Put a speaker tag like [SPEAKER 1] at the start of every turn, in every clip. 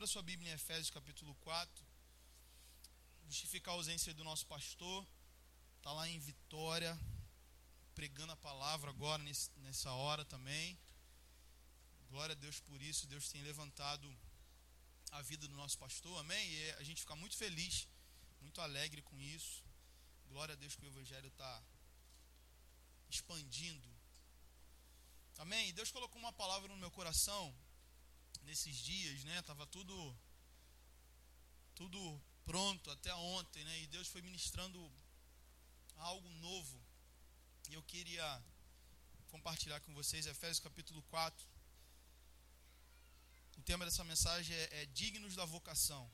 [SPEAKER 1] Abra sua Bíblia em Efésios capítulo 4. Justificar a ausência do nosso pastor. Está lá em Vitória, pregando a palavra agora, nessa hora também. Glória a Deus por isso. Deus tem levantado a vida do nosso pastor, amém? E a gente fica muito feliz, muito alegre com isso. Glória a Deus que o Evangelho está expandindo. Amém? Deus colocou uma palavra no meu coração nesses dias, né? Tava tudo tudo pronto até ontem, né? E Deus foi ministrando algo novo. E eu queria compartilhar com vocês Efésios capítulo 4. O tema dessa mensagem é, é dignos da vocação.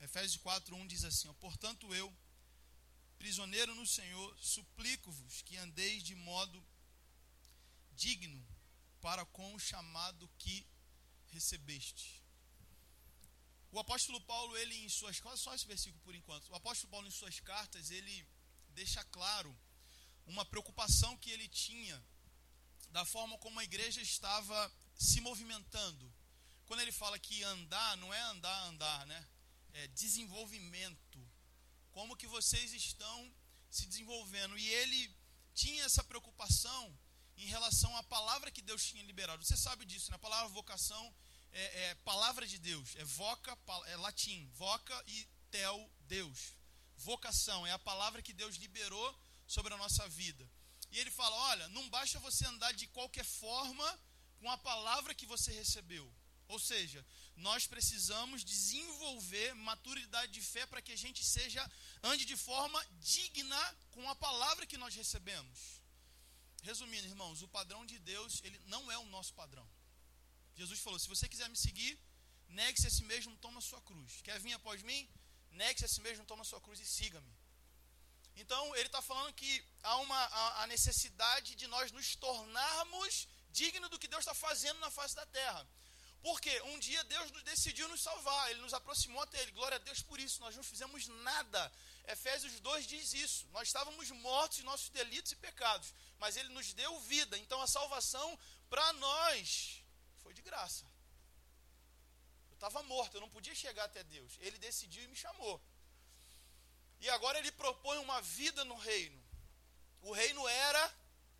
[SPEAKER 1] Efésios 4:1 diz assim: ó, Portanto eu, prisioneiro no Senhor, suplico-vos que andeis de modo digno para com o chamado que recebeste. O apóstolo Paulo, ele em suas só esse versículo por enquanto. O apóstolo Paulo em suas cartas, ele deixa claro uma preocupação que ele tinha da forma como a igreja estava se movimentando. Quando ele fala que andar não é andar, andar, né? É desenvolvimento. Como que vocês estão se desenvolvendo? E ele tinha essa preocupação em relação à palavra que Deus tinha liberado. Você sabe disso, né? A palavra vocação é, é palavra de Deus, é voca, é latim, voca e tel, Deus. Vocação é a palavra que Deus liberou sobre a nossa vida. E ele fala: olha, não basta você andar de qualquer forma com a palavra que você recebeu. Ou seja, nós precisamos desenvolver maturidade de fé para que a gente seja ande de forma digna com a palavra que nós recebemos. Resumindo, irmãos, o padrão de Deus, ele não é o nosso padrão. Jesus falou: se você quiser me seguir, negue-se a si mesmo, toma sua cruz. Quer vir após mim? Negue-se a si mesmo, toma sua cruz e siga-me. Então, ele está falando que há uma a, a necessidade de nós nos tornarmos dignos do que Deus está fazendo na face da terra. Porque um dia Deus decidiu nos salvar, Ele nos aproximou até Ele. Glória a Deus por isso, nós não fizemos nada. Efésios 2 diz isso. Nós estávamos mortos em nossos delitos e pecados, mas Ele nos deu vida. Então a salvação para nós foi de graça. Eu estava morto, eu não podia chegar até Deus. Ele decidiu e me chamou. E agora Ele propõe uma vida no reino. O reino era,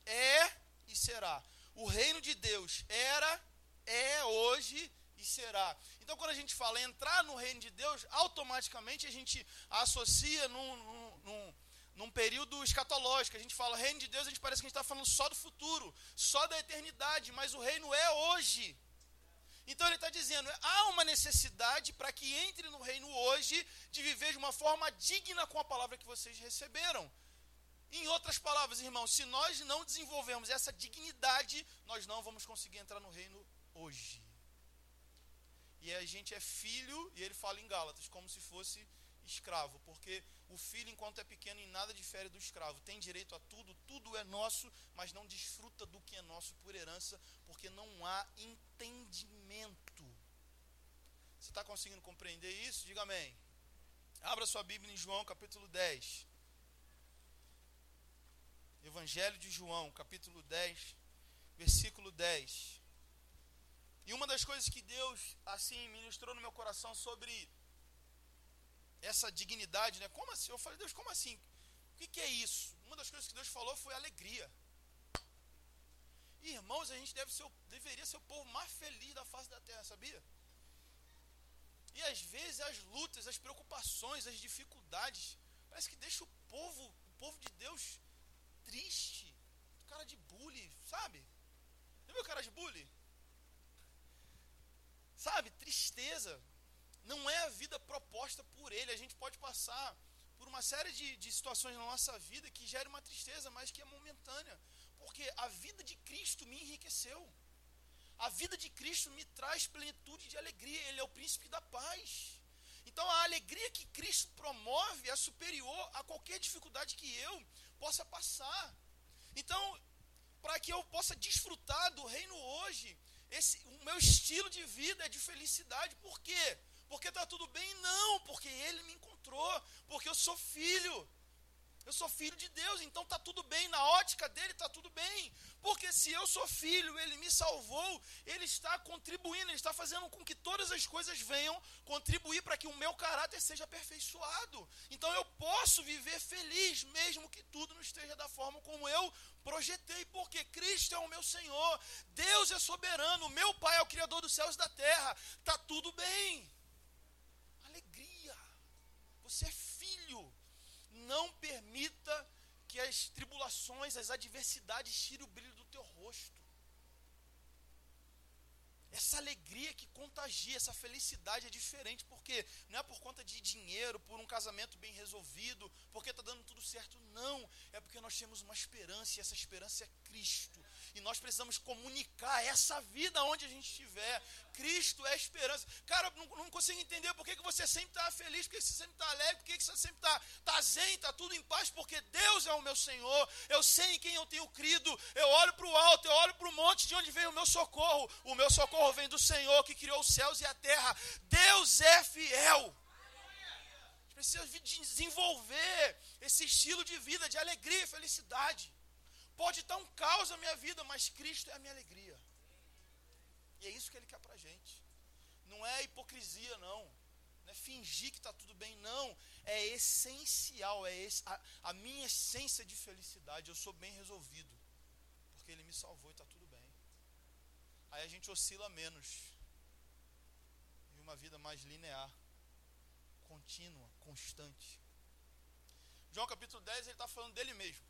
[SPEAKER 1] é e será. O reino de Deus era, é hoje e será. Então, quando a gente fala entrar no reino de Deus, automaticamente a gente associa num, num, num, período escatológico. A gente fala reino de Deus, a gente parece que a gente está falando só do futuro, só da eternidade, mas o reino é hoje. Então ele está dizendo: há uma necessidade para que entre no reino hoje de viver de uma forma digna com a palavra que vocês receberam. Em outras palavras, irmãos, se nós não desenvolvermos essa dignidade, nós não vamos conseguir entrar no reino hoje. E a gente é filho, e ele fala em Gálatas, como se fosse escravo, porque o filho, enquanto é pequeno, em nada difere do escravo. Tem direito a tudo, tudo é nosso, mas não desfruta do que é nosso por herança, porque não há entendimento. Você está conseguindo compreender isso? Diga amém. Abra sua Bíblia em João capítulo 10. Evangelho de João, capítulo 10, versículo 10. E uma das coisas que Deus, assim, ministrou no meu coração sobre essa dignidade, né? Como assim? Eu falei, Deus, como assim? O que, que é isso? Uma das coisas que Deus falou foi alegria. Irmãos, a gente deve ser, deveria ser o povo mais feliz da face da terra, sabia? E às vezes as lutas, as preocupações, as dificuldades, parece que deixa o povo, o povo de Deus, triste. Cara de bullying, sabe? Já viu cara de bullying? Sabe, tristeza. Não é a vida proposta por Ele. A gente pode passar por uma série de, de situações na nossa vida que gera uma tristeza, mas que é momentânea. Porque a vida de Cristo me enriqueceu. A vida de Cristo me traz plenitude de alegria. Ele é o príncipe da paz. Então a alegria que Cristo promove é superior a qualquer dificuldade que eu possa passar. Então, para que eu possa desfrutar do reino hoje, esse, o meu estilo de vida é de felicidade. Por quê? Porque está tudo bem? Não, porque ele me encontrou, porque eu sou filho. Eu sou filho de Deus, então está tudo bem, na ótica dele está tudo bem. Porque se eu sou filho, ele me salvou, ele está contribuindo, ele está fazendo com que todas as coisas venham contribuir para que o meu caráter seja aperfeiçoado. Então eu posso viver feliz, mesmo que tudo não esteja da forma como eu projetei, porque Cristo é o meu Senhor, Deus é soberano, meu Pai é o Criador dos céus e da terra, está tudo bem. Alegria, você é filho não permita que as tribulações, as adversidades tirem o brilho do teu rosto. Essa alegria que contagia, essa felicidade é diferente, porque não é por conta de dinheiro, por um casamento bem resolvido, porque está dando tudo certo, não. É porque nós temos uma esperança, e essa esperança é Cristo. E nós precisamos comunicar essa vida onde a gente estiver. Cristo é esperança. Cara, não, não consigo entender por que, que você sempre está feliz, por que você sempre está alegre, por que, que você sempre está tá zen, está tudo em paz, porque Deus é o meu Senhor. Eu sei em quem eu tenho crido. Eu olho para o alto, eu olho para o monte de onde vem o meu socorro. O meu socorro vem do Senhor que criou os céus e a terra. Deus é fiel precisa desenvolver esse estilo de vida de alegria e felicidade. Pode estar um caos na minha vida, mas Cristo é a minha alegria. E é isso que Ele quer para a gente. Não é hipocrisia, não. Não é fingir que está tudo bem, não. É essencial, é esse, a, a minha essência de felicidade. Eu sou bem resolvido. Porque Ele me salvou e está tudo bem. Aí a gente oscila menos. E uma vida mais linear, contínua, constante. João capítulo 10, ele está falando dele mesmo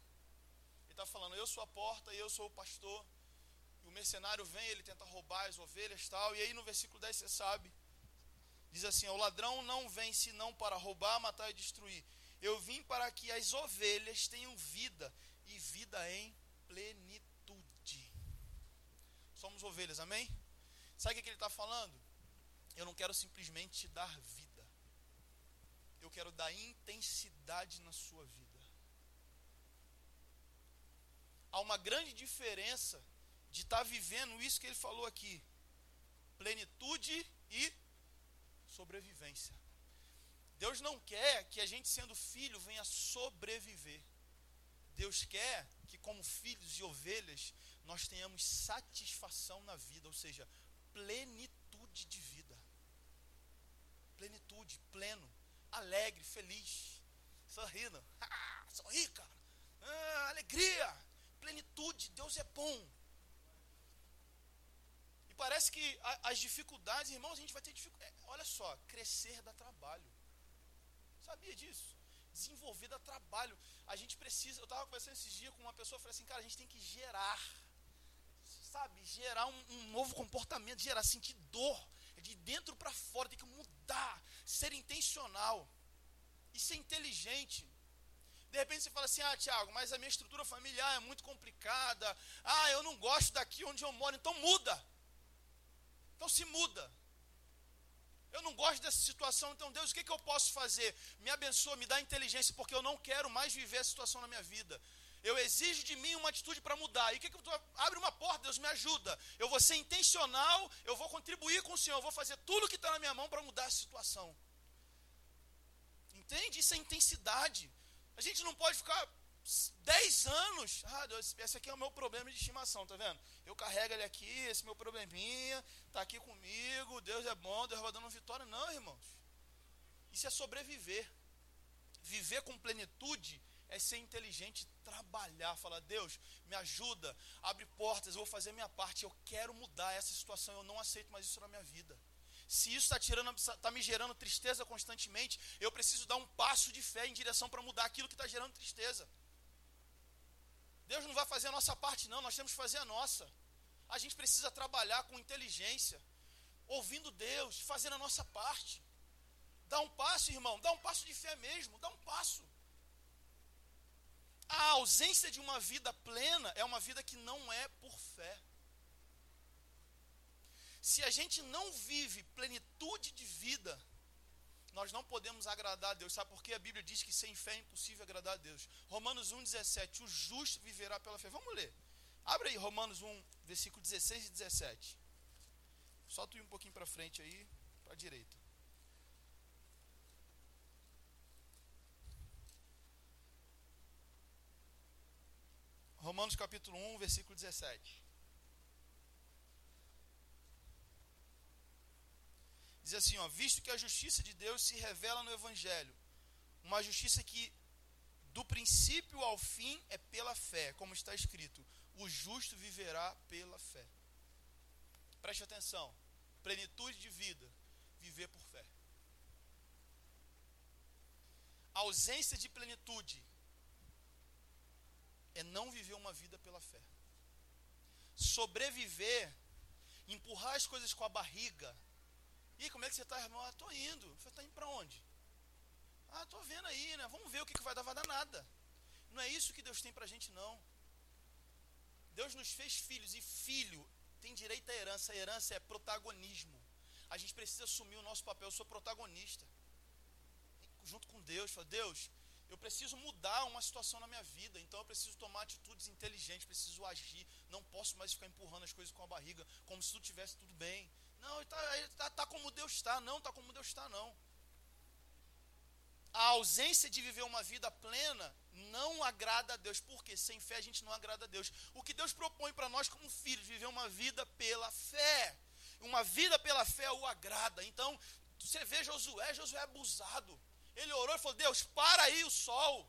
[SPEAKER 1] está falando, eu sou a porta e eu sou o pastor. E o mercenário vem, ele tenta roubar as ovelhas tal. E aí no versículo 10 você sabe. Diz assim: O ladrão não vem senão para roubar, matar e destruir. Eu vim para que as ovelhas tenham vida e vida em plenitude. Somos ovelhas, amém? Sabe o que ele está falando? Eu não quero simplesmente te dar vida. Eu quero dar intensidade na sua vida. Há uma grande diferença de estar tá vivendo isso que ele falou aqui: plenitude e sobrevivência. Deus não quer que a gente, sendo filho, venha sobreviver. Deus quer que, como filhos e ovelhas, nós tenhamos satisfação na vida, ou seja, plenitude de vida. Plenitude, pleno, alegre, feliz, sorrindo. Ah, sorri, cara. Ah, alegria plenitude, Deus é bom. E parece que as dificuldades, irmãos, a gente vai ter dificuldade. É, olha só, crescer dá trabalho. Sabia disso? Desenvolver dá trabalho. A gente precisa. Eu estava conversando esses dias com uma pessoa, falei assim, cara, a gente tem que gerar. Sabe, gerar um, um novo comportamento, gerar, sentir dor. De dentro para fora, tem que mudar, ser intencional e ser inteligente. De repente você fala assim: ah, Tiago, mas a minha estrutura familiar é muito complicada. Ah, eu não gosto daqui onde eu moro. Então muda. Então se muda. Eu não gosto dessa situação. Então, Deus, o que, que eu posso fazer? Me abençoa, me dá inteligência, porque eu não quero mais viver a situação na minha vida. Eu exijo de mim uma atitude para mudar. E o que, que eu tô? Abre uma porta, Deus me ajuda. Eu vou ser intencional, eu vou contribuir com o Senhor, eu vou fazer tudo que está na minha mão para mudar a situação. Entende? Isso é intensidade. A gente não pode ficar 10 anos. Ah, Deus, esse aqui é o meu problema de estimação, tá vendo? Eu carrego ele aqui, esse meu probleminha, tá aqui comigo, Deus é bom, Deus vai dando vitória. Não, irmãos. Isso é sobreviver. Viver com plenitude é ser inteligente, trabalhar, falar, Deus, me ajuda, abre portas, eu vou fazer minha parte, eu quero mudar essa situação, eu não aceito mais isso na minha vida se isso está tá me gerando tristeza constantemente, eu preciso dar um passo de fé em direção para mudar aquilo que está gerando tristeza. Deus não vai fazer a nossa parte, não, nós temos que fazer a nossa. A gente precisa trabalhar com inteligência, ouvindo Deus, fazendo a nossa parte. Dá um passo, irmão, dá um passo de fé mesmo, dá um passo. A ausência de uma vida plena é uma vida que não é por fé. Se a gente não vive plenitude de vida, nós não podemos agradar a Deus. Sabe por quê? A Bíblia diz que sem fé é impossível agradar a Deus. Romanos 1,17. O justo viverá pela fé. Vamos ler. Abre aí Romanos 1, versículo 16 e 17. Só tu ir um pouquinho para frente aí, para a direita. Romanos capítulo 1, versículo 17. Diz assim, ó, visto que a justiça de Deus se revela no evangelho, uma justiça que do princípio ao fim é pela fé, como está escrito: o justo viverá pela fé. Preste atenção. Plenitude de vida, viver por fé. A ausência de plenitude é não viver uma vida pela fé. Sobreviver, empurrar as coisas com a barriga. E como é que você está, irmão? Ah, indo. Você está indo para onde? Ah, estou vendo aí, né? Vamos ver o que, que vai dar, vai dar nada. Não é isso que Deus tem para a gente, não. Deus nos fez filhos e filho tem direito à herança. A herança é protagonismo. A gente precisa assumir o nosso papel. Eu sou protagonista. Junto com Deus. Fala, Deus, eu preciso mudar uma situação na minha vida. Então eu preciso tomar atitudes inteligentes. Preciso agir. Não posso mais ficar empurrando as coisas com a barriga. Como se tudo tivesse tudo bem. Não, está tá, tá como Deus está. Não, está como Deus está, não a ausência de viver uma vida plena não agrada a Deus, porque sem fé a gente não agrada a Deus. O que Deus propõe para nós como filhos, viver uma vida pela fé. Uma vida pela fé o agrada. Então, você vê Josué, Josué é abusado. Ele orou e falou: Deus, para aí o sol.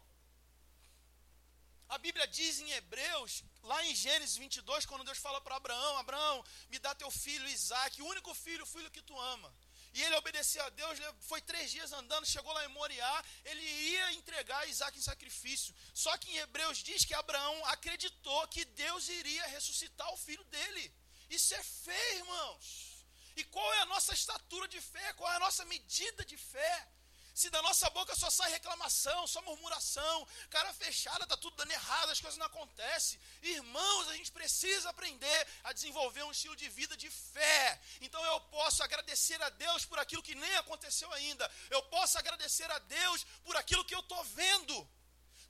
[SPEAKER 1] A Bíblia diz em Hebreus, lá em Gênesis 22, quando Deus fala para Abraão: Abraão, me dá teu filho Isaac, o único filho, o filho que tu ama. E ele obedeceu a Deus, foi três dias andando, chegou lá em Moriá, ele ia entregar Isaac em sacrifício. Só que em Hebreus diz que Abraão acreditou que Deus iria ressuscitar o filho dele. Isso é fé, irmãos. E qual é a nossa estatura de fé? Qual é a nossa medida de fé? Se da nossa boca só sai reclamação, só murmuração, cara fechada, tá tudo dando errado, as coisas não acontecem. Irmãos, a gente precisa aprender a desenvolver um estilo de vida de fé. Então eu posso agradecer a Deus por aquilo que nem aconteceu ainda. Eu posso agradecer a Deus por aquilo que eu estou vendo.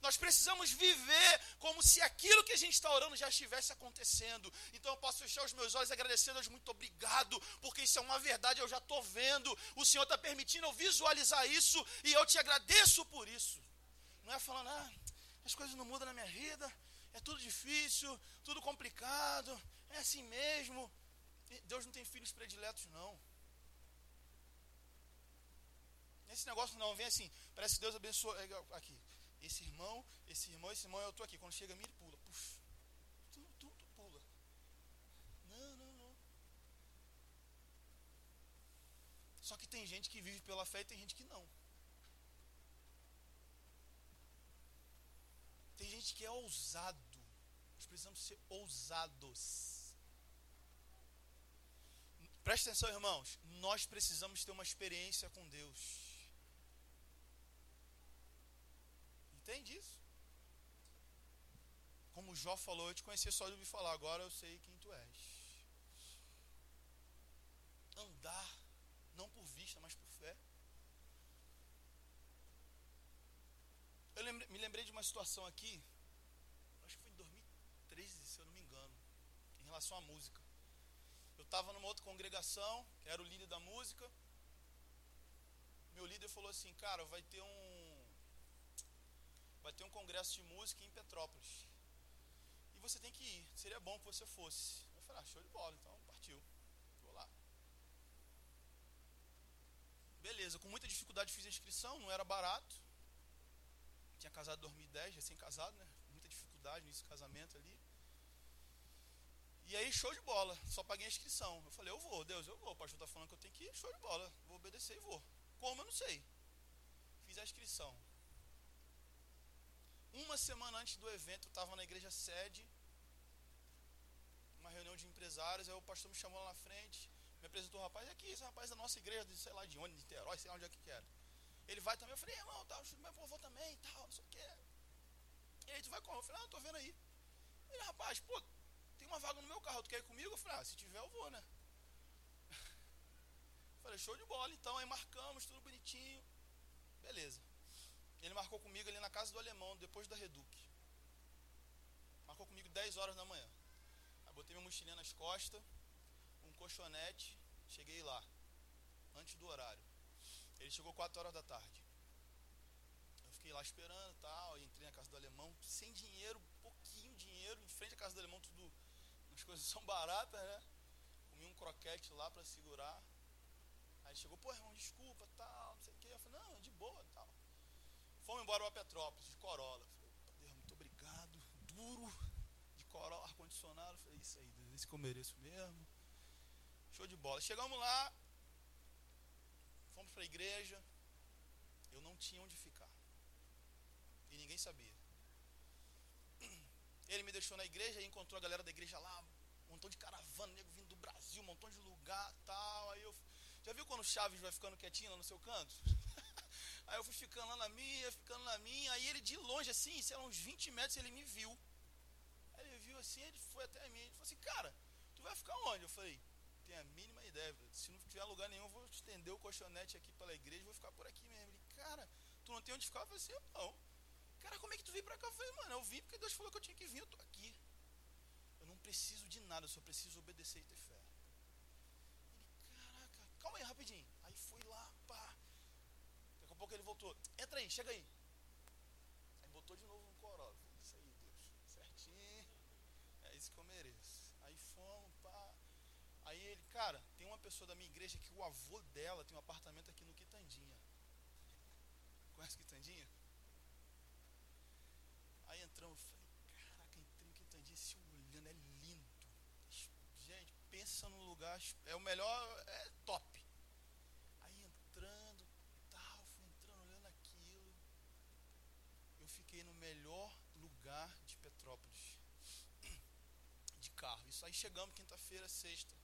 [SPEAKER 1] Nós precisamos viver como se aquilo que a gente está orando já estivesse acontecendo. Então eu posso fechar os meus olhos agradecendo a Deus, muito obrigado, porque isso é uma verdade, eu já estou vendo. O Senhor está permitindo eu visualizar isso e eu te agradeço por isso. Não é falando, ah, as coisas não mudam na minha vida, é tudo difícil, tudo complicado, é assim mesmo. Deus não tem filhos prediletos, não. Esse negócio não vem assim, parece que Deus abençoa. É, aqui, esse irmão, esse irmão, esse irmão, eu estou aqui. Quando chega a mim, ele pula. Puf, tudo, tudo pula. Não, não, não. Só que tem gente que vive pela fé e tem gente que não. Tem gente que é ousado. Nós precisamos ser ousados. Preste atenção, irmãos. Nós precisamos ter uma experiência com Deus. Entende isso? Como Jó falou, eu te conhecia só de ouvir falar, agora eu sei quem tu és. Andar, não por vista, mas por fé. Eu lembrei, me lembrei de uma situação aqui, acho que foi em 2013, se eu não me engano, em relação à música. Eu estava numa outra congregação, era o líder da música. Meu líder falou assim, cara, vai ter um vai ter um congresso de música em Petrópolis. E você tem que ir. Seria bom que você fosse. Eu falei, ah, show de bola, então partiu. Vou lá. Beleza, com muita dificuldade fiz a inscrição, não era barato. Tinha casado em 2010, recém-casado, né? Muita dificuldade nesse casamento ali. E aí, show de bola, só paguei a inscrição. Eu falei, eu vou, Deus, eu vou. O pastor está falando que eu tenho que ir, show de bola, vou obedecer e vou. Como eu não sei. Fiz a inscrição. Uma semana antes do evento, eu estava na igreja sede, uma reunião de empresários, aí o pastor me chamou lá na frente, me apresentou o rapaz, aqui, esse rapaz da nossa igreja, sei lá de onde, de Niterói, sei lá onde é que era. Ele vai também, eu falei, irmão, tá, meu vovô também, tal, não sei o que. E aí, tu vai como? Eu falei, ah, eu tô vendo aí. Ele, rapaz, pô, tem uma vaga no meu carro, tu quer ir comigo? Eu falei, ah, se tiver eu vou, né? falei, show de bola, então, aí marcamos, tudo bonitinho. Beleza. Ele marcou comigo ali na casa do alemão, depois da Reduc. Marcou comigo 10 horas da manhã. Aí botei minha mochilinha nas costas, um colchonete, cheguei lá, antes do horário. Ele chegou 4 horas da tarde. Eu fiquei lá esperando tal, entrei na casa do alemão, sem dinheiro, pouquinho dinheiro em frente à casa do alemão, tudo, as coisas são baratas, né? Comi um croquete lá para segurar. Aí chegou, pô, irmão, desculpa, tal, não sei o quê. Eu falei, não, de boa, tal. Fomos embora para Petrópolis, de Corolla. Falei, Deus, muito obrigado. Duro, de Corolla, ar-condicionado. Falei, isso aí, esse que eu mereço mesmo. Show de bola. Chegamos lá, fomos para a igreja. Eu não tinha onde ficar. E ninguém sabia. Ele me deixou na igreja e encontrou a galera da igreja lá, um montão de caravana, nego vindo do Brasil, um montão de lugar tal. Aí eu. Já viu quando o Chaves vai ficando quietinho lá no seu canto? aí eu fui ficando lá na minha, ficando na minha. Aí ele de longe, assim, sei lá, uns 20 metros, ele me viu. Aí ele viu assim, ele foi até mim. Ele falou assim, cara, tu vai ficar onde? Eu falei, tem a mínima ideia. Se não tiver lugar nenhum, eu vou estender o colchonete aqui pela igreja, vou ficar por aqui mesmo. Ele, cara, tu não tem onde ficar? Eu falei assim, não. Cara, como é que tu veio pra cá? Eu falei, mano, eu vim porque Deus falou que eu tinha que vir, eu tô aqui. Eu não preciso de nada, eu só preciso obedecer e ter fé. Ele, caraca, calma aí, rapidinho. Aí fui lá, pá. Daqui a pouco ele voltou. Entra aí, chega aí. Aí botou de novo no Corolla. Isso aí, Deus, certinho. É isso que eu mereço. Aí fomos, pá. Aí ele, cara, tem uma pessoa da minha igreja que o avô dela tem um apartamento aqui no Quitandinha. Conhece Quitandinha? entramos, falei, caraca, entrei no Quitandinha, se olhando, é lindo. Gente, pensa no lugar, é o melhor, é top. Aí entrando, tal, fui entrando, olhando aquilo. Eu fiquei no melhor lugar de Petrópolis. De carro. Isso aí chegamos quinta-feira, sexta.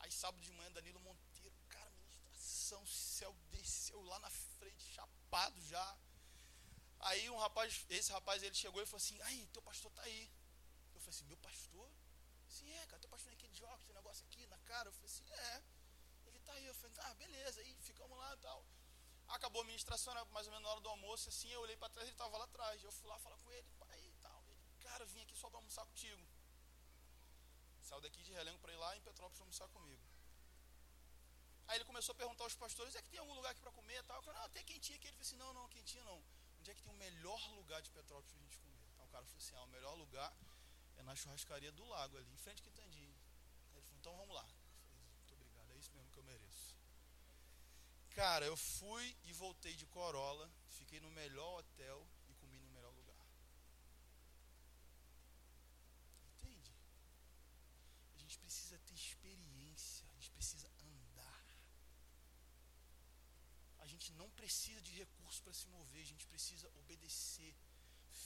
[SPEAKER 1] Aí sábado de manhã, Danilo Monteiro, cara, ministração, céu desceu lá na frente, chapado já Aí um rapaz, esse rapaz, ele chegou e falou assim, aí, teu pastor tá aí. Eu falei assim, meu pastor? Sim, é, cara, teu pastor é aquele de óculos, tem negócio aqui na cara. Eu falei assim, é. Ele tá aí. Eu falei, ah, beleza. Aí ficamos lá e tal. Acabou a ministração, né, mais ou menos na hora do almoço, assim, eu olhei para trás, ele tava lá atrás. Eu fui lá falar com ele, pai e tal. Ele, cara, vim aqui só para almoçar contigo. Saiu daqui de Relengo para ir lá em Petrópolis almoçar comigo. Aí ele começou a perguntar aos pastores, é que tem algum lugar aqui para comer tal? Eu falei, não, tem quentinha aqui. Ele falou assim, não, não, quentinha não onde é que tem o melhor lugar de Petrópolis para a gente comer? Então o cara falou assim, ah, o melhor lugar é na churrascaria do lago ali, em frente a Quitandinho. Aí ele falou, então vamos lá. Eu falei, muito obrigado, é isso mesmo que eu mereço. Cara, eu fui e voltei de Corolla, fiquei no melhor hotel e comi no melhor lugar. Entende? A gente precisa ter experiência, a gente precisa andar. A gente não precisa de recursos recurso para se mover, a gente precisa obedecer.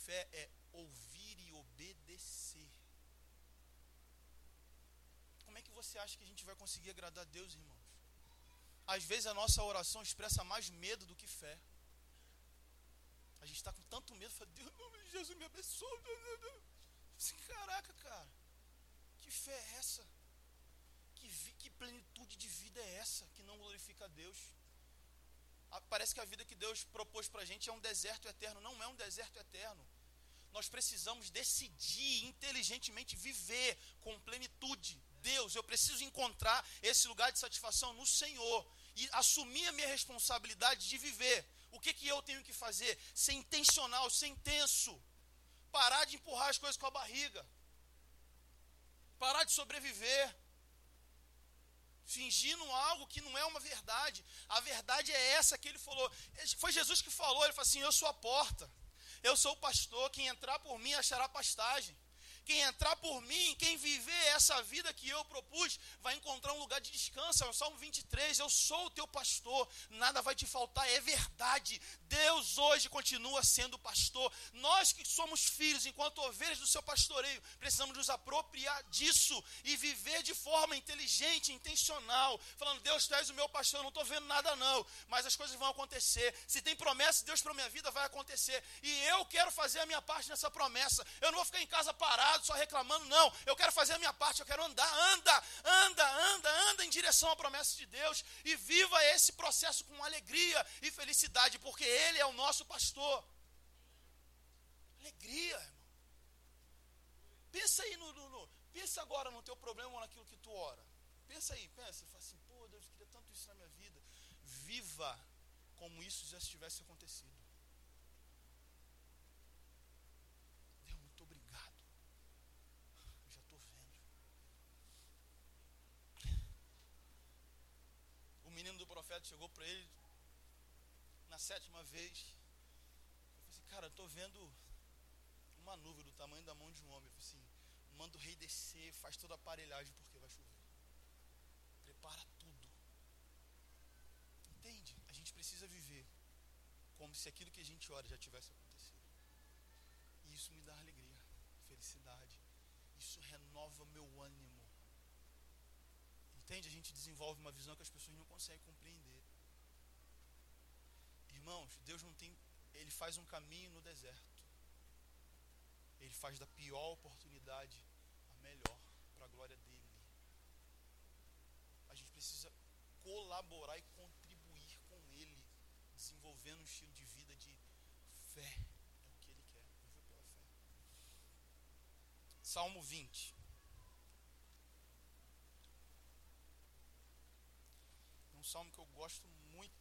[SPEAKER 1] Fé é ouvir e obedecer. Como é que você acha que a gente vai conseguir agradar a Deus, irmãos? Às vezes a nossa oração expressa mais medo do que fé. A gente está com tanto medo, fala, Deus, Jesus me abençoe. Assim, caraca, cara, que fé é essa? Que, que plenitude de vida é essa que não glorifica a Deus? Parece que a vida que Deus propôs para a gente é um deserto eterno. Não é um deserto eterno. Nós precisamos decidir inteligentemente viver com plenitude. Deus, eu preciso encontrar esse lugar de satisfação no Senhor e assumir a minha responsabilidade de viver. O que, que eu tenho que fazer? Ser intencional, ser intenso. Parar de empurrar as coisas com a barriga. Parar de sobreviver fingindo algo que não é uma verdade. A verdade é essa que ele falou. Foi Jesus que falou, ele falou assim: "Eu sou a porta. Eu sou o pastor, quem entrar por mim achará pastagem". Quem entrar por mim, quem viver essa vida que eu propus, vai encontrar um lugar de descanso. É o Salmo 23, eu sou o teu pastor, nada vai te faltar, é verdade. Deus hoje continua sendo pastor. Nós que somos filhos, enquanto ovelhas do seu pastoreio, precisamos nos apropriar disso e viver de forma inteligente, intencional, falando: Deus, tu és o meu pastor, eu não estou vendo nada não, mas as coisas vão acontecer. Se tem promessa de Deus para minha vida, vai acontecer. E eu quero fazer a minha parte nessa promessa. Eu não vou ficar em casa parado só reclamando, não. Eu quero fazer a minha parte, eu quero andar. Anda, anda, anda, anda em direção à promessa de Deus e viva esse processo com alegria e felicidade, porque Ele é o nosso pastor. Alegria, irmão. Pensa aí no, no, no pensa agora no teu problema ou naquilo que tu ora. Pensa aí, pensa, fala assim, pô, Deus, eu queria tanto isso na minha vida. Viva como isso já tivesse acontecido. Para ele na sétima vez. Eu falei assim, cara, eu estou vendo uma nuvem do tamanho da mão de um homem. Eu falei assim, manda o rei descer, faz toda a aparelhagem porque vai chover. Prepara tudo. Entende? A gente precisa viver como se aquilo que a gente ora já tivesse acontecido. E isso me dá alegria, felicidade. Isso renova meu ânimo. Entende? A gente desenvolve uma visão que as pessoas não conseguem compreender. Irmãos, Deus não tem. Ele faz um caminho no deserto. Ele faz da pior oportunidade a melhor para a glória dele. A gente precisa colaborar e contribuir com ele, desenvolvendo um estilo de vida de fé. É o que ele quer, viver pela fé. Salmo 20. É um salmo que eu gosto muito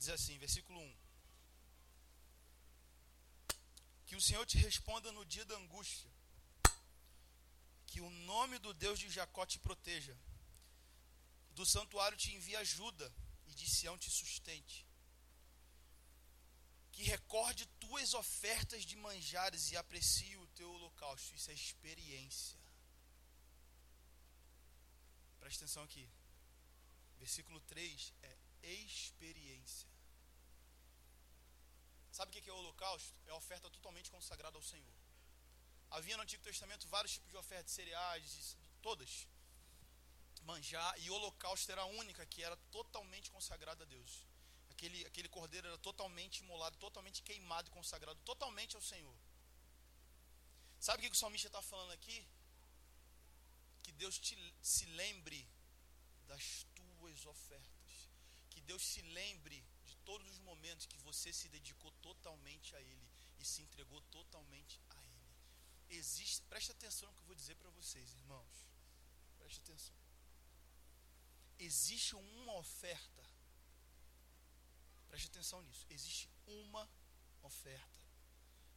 [SPEAKER 1] Diz assim, versículo 1. Que o Senhor te responda no dia da angústia. Que o nome do Deus de Jacó te proteja. Do santuário te envie ajuda e de Sião te sustente. Que recorde tuas ofertas de manjares e aprecie o teu holocausto. Isso é experiência. Presta atenção aqui. Versículo 3 é experiência. Sabe o que é o holocausto? É a oferta totalmente consagrada ao Senhor. Havia no Antigo Testamento vários tipos de ofertas, cereais, todas. Manjar, e o holocausto era a única que era totalmente consagrada a Deus. Aquele, aquele cordeiro era totalmente imolado, totalmente queimado e consagrado totalmente ao Senhor. Sabe o que o salmista está falando aqui? Que Deus te, se lembre das tuas ofertas. Que Deus se lembre todos os momentos que você se dedicou totalmente a Ele e se entregou totalmente a Ele. Existe, preste atenção no que eu vou dizer para vocês, irmãos. Preste atenção. Existe uma oferta. Preste atenção nisso. Existe uma oferta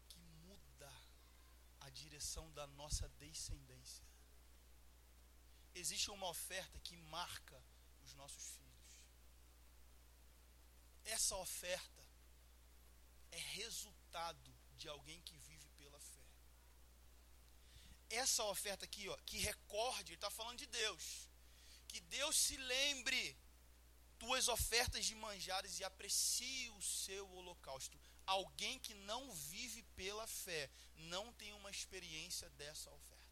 [SPEAKER 1] que muda a direção da nossa descendência. Existe uma oferta que marca os nossos filhos. Essa oferta é resultado de alguém que vive pela fé. Essa oferta aqui, ó, que recorde, ele está falando de Deus. Que Deus se lembre tuas ofertas de manjares e aprecie o seu holocausto. Alguém que não vive pela fé não tem uma experiência dessa oferta.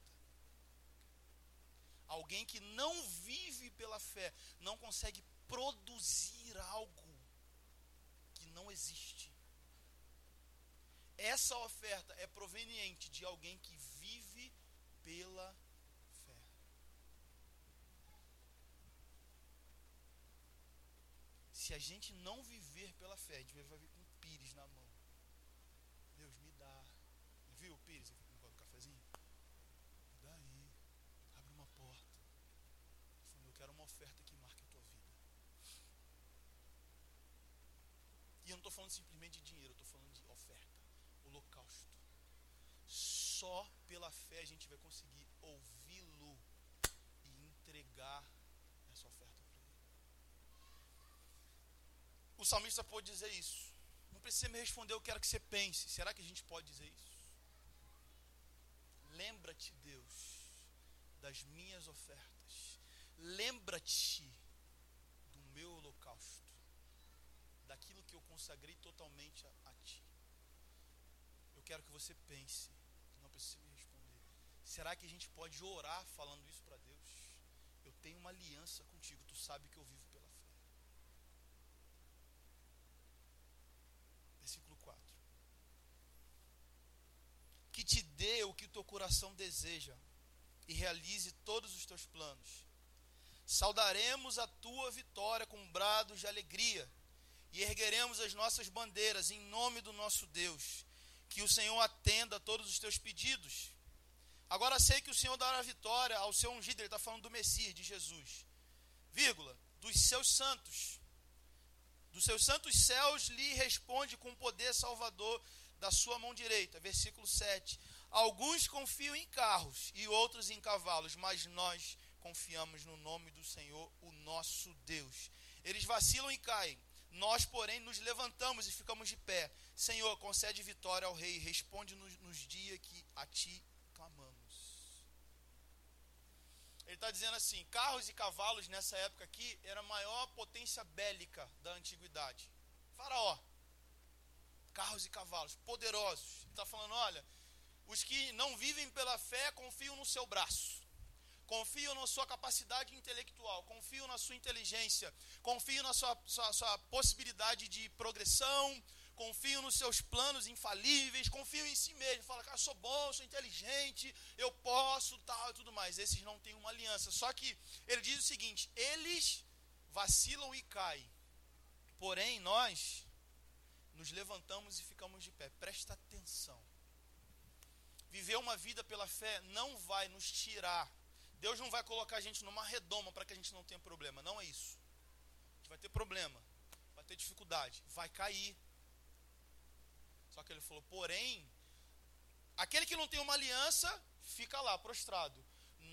[SPEAKER 1] Alguém que não vive pela fé não consegue produzir algo não existe. Essa oferta é proveniente de alguém que vive pela fé. Se a gente não viver pela fé, a gente vai vir com pires na mão. Deus me dá. Viu, pires? Aqui no do cafezinho? Me dá aí. Abre uma porta. Eu quero uma oferta que marque eu não estou falando simplesmente de dinheiro, eu estou falando de oferta, holocausto. Só pela fé a gente vai conseguir ouvi-lo e entregar essa oferta para ele. O salmista pode dizer isso. Não precisa me responder, eu quero que você pense. Será que a gente pode dizer isso? Lembra-te, Deus, das minhas ofertas. Lembra-te do meu holocausto daquilo que eu consagrei totalmente a, a Ti. Eu quero que você pense, não precisa me responder. Será que a gente pode orar falando isso para Deus? Eu tenho uma aliança contigo, tu sabe que eu vivo pela fé. Versículo 4. Que te dê o que o teu coração deseja e realize todos os teus planos. Saudaremos a tua vitória com brados de alegria e ergueremos as nossas bandeiras em nome do nosso Deus. Que o Senhor atenda a todos os teus pedidos. Agora sei que o Senhor dará vitória ao seu ungido, ele está falando do Messias, de Jesus. Vírgula, dos seus santos. Dos seus santos céus lhe responde com poder salvador da sua mão direita. Versículo 7. Alguns confiam em carros e outros em cavalos, mas nós confiamos no nome do Senhor, o nosso Deus. Eles vacilam e caem, nós, porém, nos levantamos e ficamos de pé. Senhor, concede vitória ao rei, responde-nos nos dias que a ti clamamos. Ele está dizendo assim: carros e cavalos nessa época aqui era a maior potência bélica da antiguidade. Faraó, carros e cavalos, poderosos. Ele está falando: olha, os que não vivem pela fé confiam no seu braço confio na sua capacidade intelectual, confio na sua inteligência, confio na sua, sua, sua possibilidade de progressão, confio nos seus planos infalíveis, confio em si mesmo. Fala, cara, sou bom, sou inteligente, eu posso, tal e tudo mais. Esses não têm uma aliança. Só que ele diz o seguinte: eles vacilam e caem. Porém, nós nos levantamos e ficamos de pé. Presta atenção. Viver uma vida pela fé não vai nos tirar Deus não vai colocar a gente numa redoma para que a gente não tenha problema. Não é isso. A gente vai ter problema, vai ter dificuldade, vai cair. Só que ele falou, porém, aquele que não tem uma aliança, fica lá, prostrado.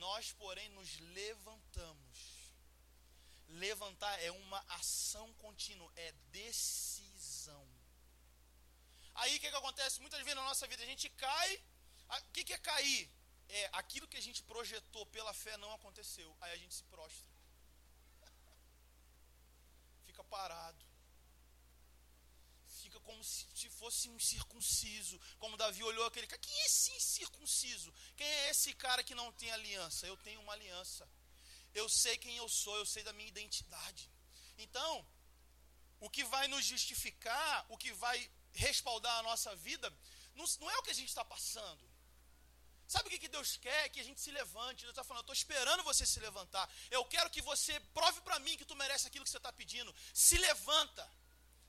[SPEAKER 1] Nós, porém, nos levantamos. Levantar é uma ação contínua, é decisão. O que, que acontece? Muitas vezes na nossa vida a gente cai. O que, que é cair? é aquilo que a gente projetou pela fé não aconteceu. Aí a gente se prostra. Fica parado. Fica como se fosse um circunciso. Como Davi olhou aquele cara. Quem é esse incircunciso? Quem é esse cara que não tem aliança? Eu tenho uma aliança. Eu sei quem eu sou, eu sei da minha identidade. Então, o que vai nos justificar, o que vai respaldar a nossa vida, não, não é o que a gente está passando Sabe o que, que Deus quer? Que a gente se levante. Deus está falando, eu estou esperando você se levantar. Eu quero que você prove para mim que tu merece aquilo que você está pedindo. Se levanta.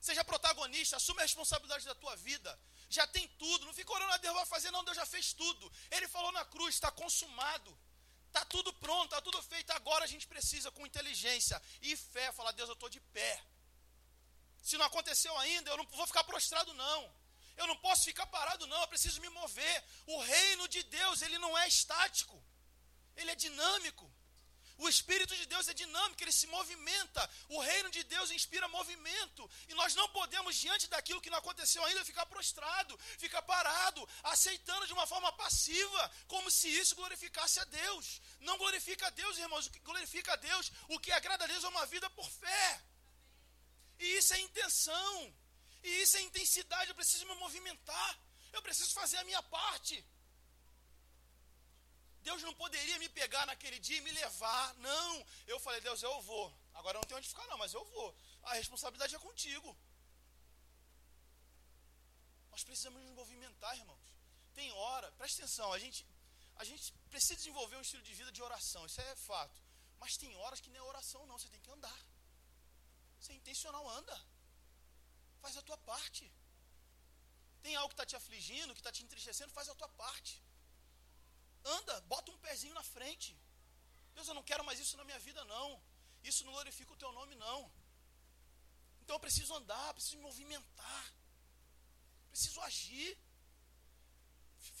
[SPEAKER 1] Seja protagonista, assume a responsabilidade da tua vida. Já tem tudo. Não fica orando a Deus vai fazer, não. Deus já fez tudo. Ele falou na cruz, está consumado. Está tudo pronto, está tudo feito. Agora a gente precisa, com inteligência e fé, falar: Deus, eu estou de pé. Se não aconteceu ainda, eu não vou ficar prostrado, não. Eu não posso ficar parado, não. Eu preciso me mover. O reino de Deus, ele não é estático. Ele é dinâmico. O Espírito de Deus é dinâmico, ele se movimenta. O reino de Deus inspira movimento. E nós não podemos, diante daquilo que não aconteceu ainda, ficar prostrado, ficar parado, aceitando de uma forma passiva, como se isso glorificasse a Deus. Não glorifica a Deus, irmãos. O que glorifica a Deus, o que agrada a Deus é uma vida por fé. E isso é intenção. E isso é intensidade, eu preciso me movimentar. Eu preciso fazer a minha parte. Deus não poderia me pegar naquele dia e me levar. Não. Eu falei, Deus, eu vou. Agora não tenho onde ficar, não, mas eu vou. A responsabilidade é contigo. Nós precisamos nos movimentar, irmãos. Tem hora, presta atenção, a gente, a gente precisa desenvolver um estilo de vida de oração, isso é fato. Mas tem horas que não é oração, não, você tem que andar. Você é intencional, anda. Faz a tua parte. Tem algo que está te afligindo, que está te entristecendo, faz a tua parte. Anda, bota um pezinho na frente. Deus, eu não quero mais isso na minha vida, não. Isso não glorifica o teu nome, não. Então eu preciso andar, preciso me movimentar. Preciso agir.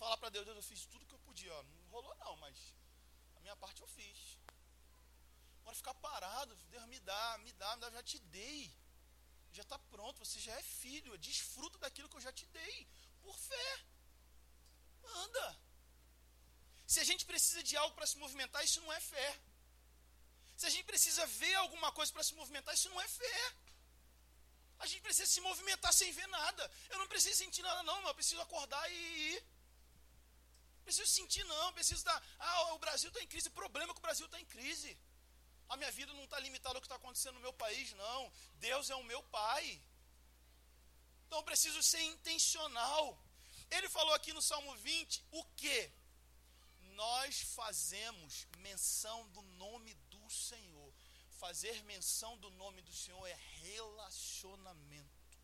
[SPEAKER 1] Falar para Deus, Deus, eu fiz tudo que eu podia. Ó. Não rolou não, mas a minha parte eu fiz. Agora ficar parado, Deus me dá, me dá, me dá, já te dei já está pronto, você já é filho, desfruta daquilo que eu já te dei, por fé. Anda. Se a gente precisa de algo para se movimentar, isso não é fé. Se a gente precisa ver alguma coisa para se movimentar, isso não é fé. A gente precisa se movimentar sem ver nada. Eu não preciso sentir nada, não, eu preciso acordar e ir. Preciso sentir, não. Preciso estar. Ah, o Brasil está em crise. O problema é que o Brasil está em crise. A minha vida não está limitada ao que está acontecendo no meu país, não. Deus é o meu Pai. Então eu preciso ser intencional. Ele falou aqui no Salmo 20 o que? Nós fazemos menção do nome do Senhor. Fazer menção do nome do Senhor é relacionamento.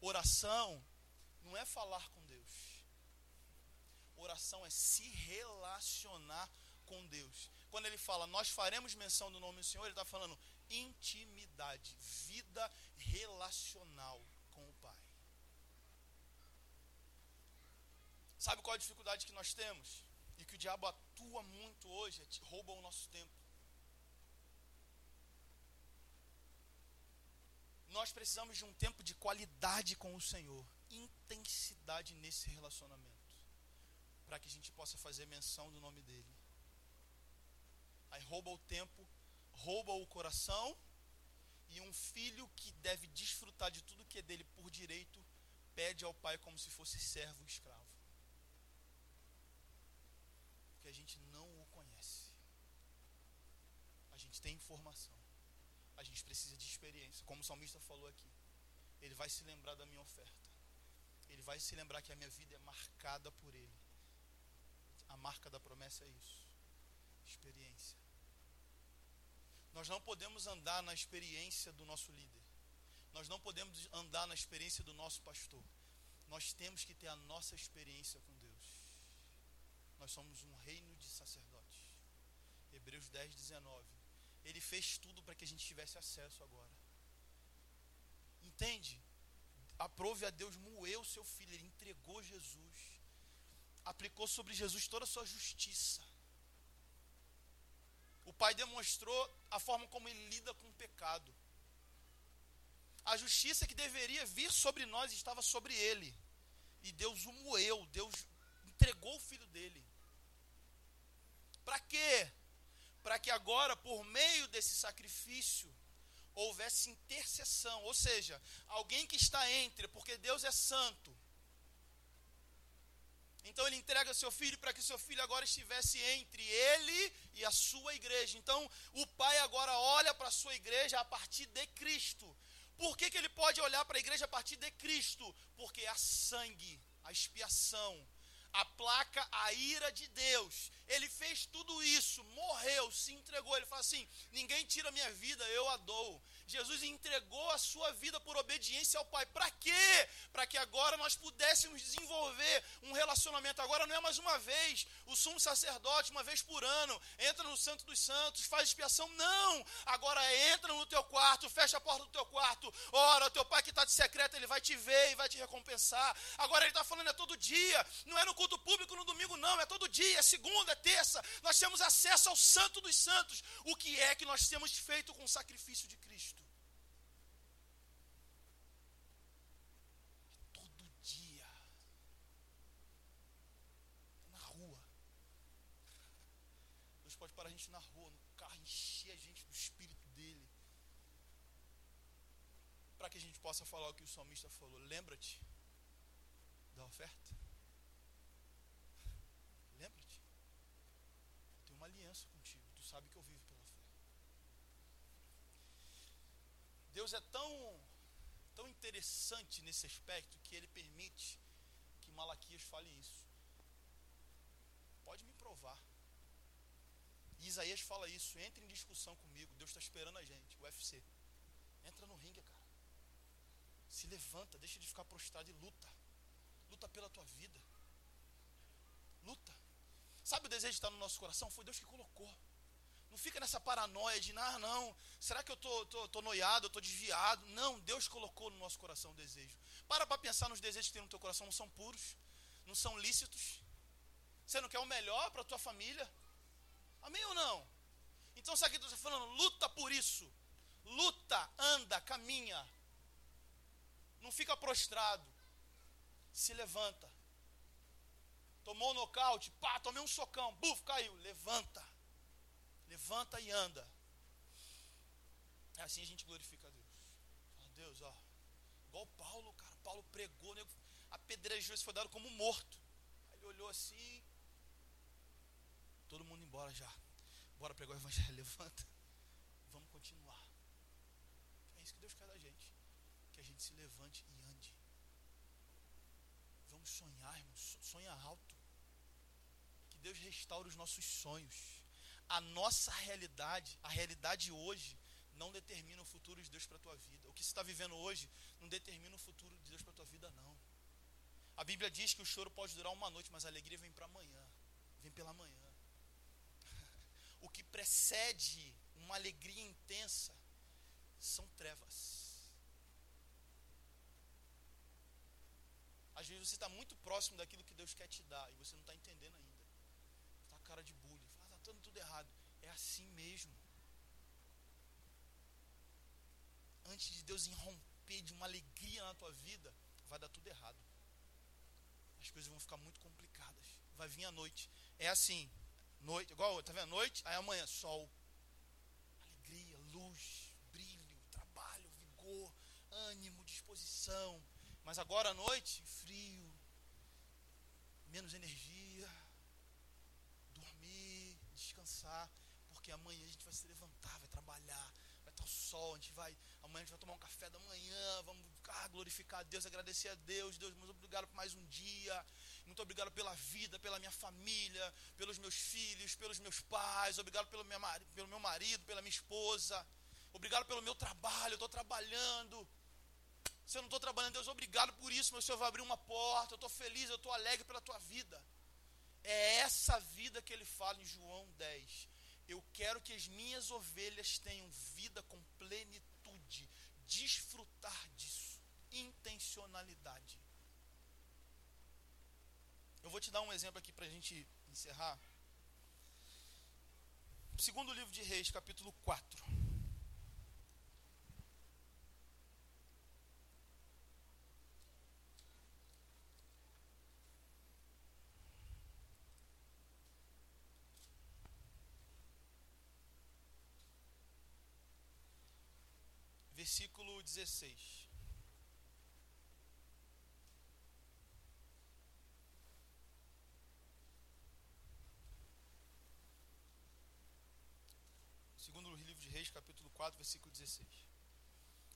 [SPEAKER 1] Oração não é falar com Deus. Oração é se relacionar com Deus quando ele fala nós faremos menção do nome do Senhor, ele está falando intimidade, vida relacional com o Pai. Sabe qual a dificuldade que nós temos? E que o diabo atua muito hoje, é rouba o nosso tempo. Nós precisamos de um tempo de qualidade com o Senhor, intensidade nesse relacionamento, para que a gente possa fazer menção do nome dele. Aí rouba o tempo, rouba o coração, e um filho que deve desfrutar de tudo que é dele por direito, pede ao pai como se fosse servo e escravo. Porque a gente não o conhece. A gente tem informação. A gente precisa de experiência. Como o salmista falou aqui. Ele vai se lembrar da minha oferta. Ele vai se lembrar que a minha vida é marcada por ele. A marca da promessa é isso. Experiência. Nós não podemos andar na experiência do nosso líder. Nós não podemos andar na experiência do nosso pastor. Nós temos que ter a nossa experiência com Deus. Nós somos um reino de sacerdotes. Hebreus 10, 19. Ele fez tudo para que a gente tivesse acesso agora. Entende? Aprove a Deus moeu seu filho. Ele entregou Jesus. Aplicou sobre Jesus toda a sua justiça. O Pai demonstrou a forma como ele lida com o pecado. A justiça que deveria vir sobre nós estava sobre ele. E Deus o moeu, Deus entregou o filho dele. Para quê? Para que agora, por meio desse sacrifício, houvesse intercessão, ou seja, alguém que está entre, porque Deus é santo, então ele entrega seu filho para que seu filho agora estivesse entre ele e a sua igreja. Então o pai agora olha para a sua igreja a partir de Cristo. Por que, que ele pode olhar para a igreja a partir de Cristo? Porque há sangue, a expiação, aplaca a ira de Deus. Ele fez tudo isso, morreu, se entregou. Ele fala assim: ninguém tira minha vida, eu a dou. Jesus entregou a sua vida por obediência ao Pai. Para quê? Para que agora nós pudéssemos desenvolver um relacionamento. Agora não é mais uma vez o sumo sacerdote, uma vez por ano, entra no Santo dos Santos, faz expiação. Não! Agora entra no teu quarto, fecha a porta do teu quarto, ora, o teu pai que está de secreto, ele vai te ver e vai te recompensar. Agora ele está falando é todo dia, não é no culto público no domingo, não, é todo dia, é segunda, é terça. Nós temos acesso ao Santo dos Santos. O que é que nós temos feito com o sacrifício de Cristo? para a gente na rua, no carro, encher a gente do espírito dele. Para que a gente possa falar o que o salmista falou. Lembra-te da oferta. Lembra-te. Eu tenho uma aliança contigo. Tu sabe que eu vivo pela fé. Deus é tão, tão interessante nesse aspecto que ele permite que Malaquias fale isso. Pode me provar. Isaías fala isso, entra em discussão comigo, Deus está esperando a gente, o UFC. Entra no ringue, cara. Se levanta, deixa de ficar prostrado e luta. Luta pela tua vida. Luta. Sabe o desejo que está no nosso coração? Foi Deus que colocou. Não fica nessa paranoia de, ah, não, será que eu tô, tô, tô noiado, eu tô desviado? Não, Deus colocou no nosso coração o desejo. Para para pensar nos desejos que tem no teu coração, não são puros, não são lícitos. Você não quer o melhor para a tua família? Amém ou não? Então sabe o que Deus está falando? Luta por isso. Luta, anda, caminha. Não fica prostrado. Se levanta. Tomou um nocaute, pá, tomei um socão, buf, caiu. Levanta. Levanta e anda. É assim a gente glorifica a Deus. Fala, Deus, ó. Igual Paulo, cara. Paulo pregou, né? apedrejou, e foi dado como morto. Aí ele olhou assim, Todo mundo embora já. Bora pregar o evangelho, levanta. Vamos continuar. É isso que Deus quer da gente. Que a gente se levante e ande. Vamos sonhar, irmãos. Sonha alto. Que Deus restaure os nossos sonhos. A nossa realidade, a realidade hoje, não determina o futuro de Deus para a tua vida. O que você está vivendo hoje não determina o futuro de Deus para a tua vida, não. A Bíblia diz que o choro pode durar uma noite, mas a alegria vem para amanhã. Vem pela manhã o que precede uma alegria intensa são trevas. Às vezes você está muito próximo daquilo que Deus quer te dar e você não está entendendo ainda. Está cara de bullying. Tudo errado. É assim mesmo. Antes de Deus irromper de uma alegria na tua vida, vai dar tudo errado. As coisas vão ficar muito complicadas. Vai vir a noite. É assim. Noite, igual, tá vendo? Noite, aí amanhã, sol. Alegria, luz, brilho, trabalho, vigor, ânimo, disposição. Mas agora à noite, frio, menos energia, descansar, porque amanhã a gente vai se levantar, vai trabalhar, vai estar o sol, a gente vai, amanhã a gente vai tomar um café da manhã, vamos ah, glorificar a Deus, agradecer a Deus, Deus, muito obrigado por mais um dia, muito obrigado pela vida, pela minha família, pelos meus filhos, pelos meus pais, obrigado pelo meu, pelo meu marido, pela minha esposa, obrigado pelo meu trabalho, eu estou trabalhando, se eu não estou trabalhando, Deus, obrigado por isso, meu Senhor vai abrir uma porta, eu estou feliz, eu estou alegre pela tua vida. É essa vida que ele fala em João 10. Eu quero que as minhas ovelhas tenham vida com plenitude, desfrutar disso, intencionalidade. Eu vou te dar um exemplo aqui para a gente encerrar. Segundo livro de Reis, capítulo 4. Versículo 16. Segundo o livro de Reis, capítulo 4, versículo 16.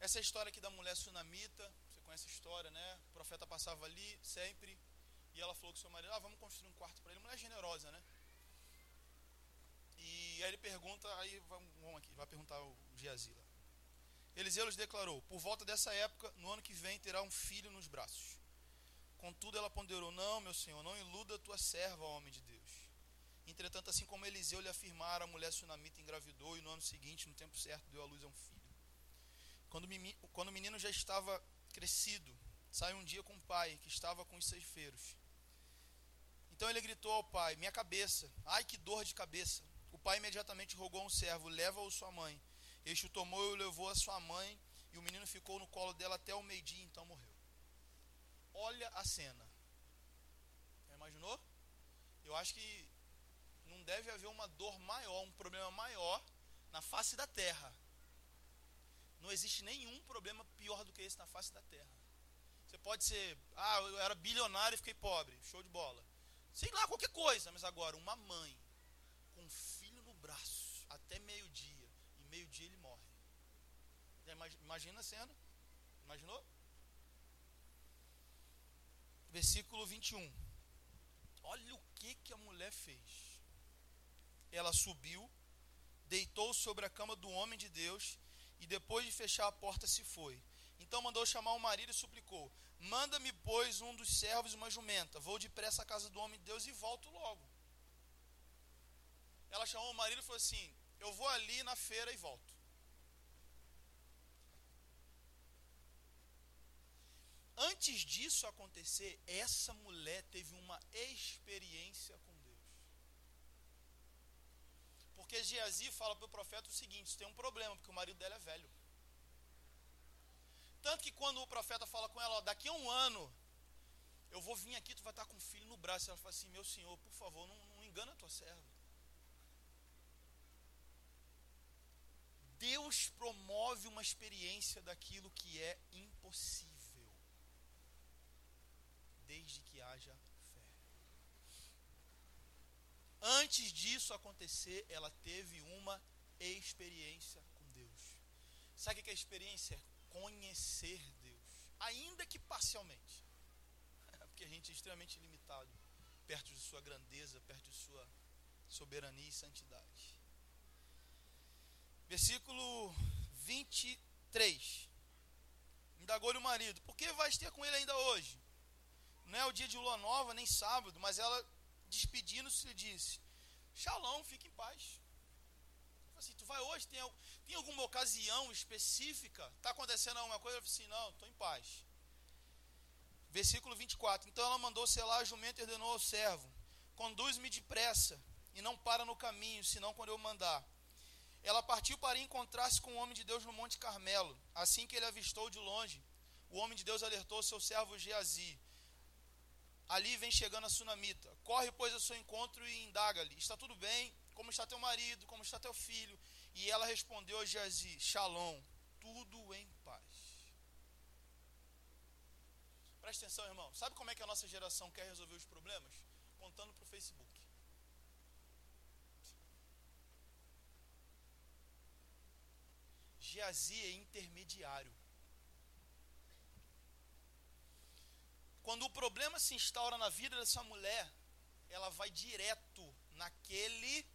[SPEAKER 1] Essa é história aqui da mulher sunamita. Você conhece a história, né? O profeta passava ali sempre. E ela falou com seu marido: Ah, vamos construir um quarto para ele. Mulher generosa, né? E aí ele pergunta, aí vamos aqui, vai perguntar o Geazi lá. Eliseu lhes declarou: Por volta dessa época, no ano que vem, terá um filho nos braços. Contudo, ela ponderou: Não, meu senhor, não iluda tua serva, homem de Deus. Entretanto, assim como Eliseu lhe afirmara, a mulher sunamita engravidou e no ano seguinte, no tempo certo, deu à luz a um filho. Quando, quando o menino já estava crescido, saiu um dia com o pai, que estava com os ceifeiros. Então ele gritou ao pai: Minha cabeça, ai que dor de cabeça. O pai imediatamente rogou a um servo: Leva-o sua mãe. Este o tomou e o levou à sua mãe, e o menino ficou no colo dela até o meio-dia, então morreu. Olha a cena. Já imaginou? Eu acho que não deve haver uma dor maior, um problema maior na face da terra. Não existe nenhum problema pior do que esse na face da terra. Você pode ser, ah, eu era bilionário e fiquei pobre, show de bola. Sei lá, qualquer coisa, mas agora, uma mãe com um filho no braço até meio-dia. Imagina cena. Imaginou? Versículo 21. Olha o que, que a mulher fez. Ela subiu, deitou sobre a cama do homem de Deus e depois de fechar a porta se foi. Então mandou chamar o marido e suplicou: Manda-me, pois, um dos servos uma jumenta. Vou depressa à casa do homem de Deus e volto logo. Ela chamou o marido e falou assim: eu vou ali na feira e volto. Antes disso acontecer, essa mulher teve uma experiência com Deus. Porque Geazi fala para o profeta o seguinte: tem um problema, porque o marido dela é velho. Tanto que quando o profeta fala com ela, ó, daqui a um ano, eu vou vir aqui, tu vai estar com um filho no braço. Ela fala assim: meu senhor, por favor, não, não engana a tua serva. Deus promove uma experiência daquilo que é impossível, desde que haja fé. Antes disso acontecer, ela teve uma experiência com Deus. Sabe o que é experiência? Conhecer Deus, ainda que parcialmente, porque a gente é extremamente limitado perto de Sua grandeza, perto de Sua soberania e santidade. Versículo 23. Indagou-lhe o marido: Por que vais ter com ele ainda hoje? Não é o dia de lua nova, nem sábado, mas ela, despedindo-se, disse: Shalom, fique em paz. Assim, tu vai hoje, tem, tem alguma ocasião específica? Está acontecendo alguma coisa? Eu falei assim: Não, estou em paz. Versículo 24. Então ela mandou selar a jumenta e ordenou ao servo: Conduz-me depressa e não para no caminho, senão quando eu mandar. Ela partiu para encontrar-se com o homem de Deus no Monte Carmelo. Assim que ele avistou de longe, o homem de Deus alertou seu servo Geazi. Ali vem chegando a sunamita. Corre, pois, ao seu encontro e indaga-lhe: Está tudo bem? Como está teu marido? Como está teu filho? E ela respondeu a Geazi: Shalom, tudo em paz. Presta atenção, irmão. Sabe como é que a nossa geração quer resolver os problemas? Contando para o Facebook. Geazi é intermediário. Quando o problema se instaura na vida dessa mulher, ela vai direto naquele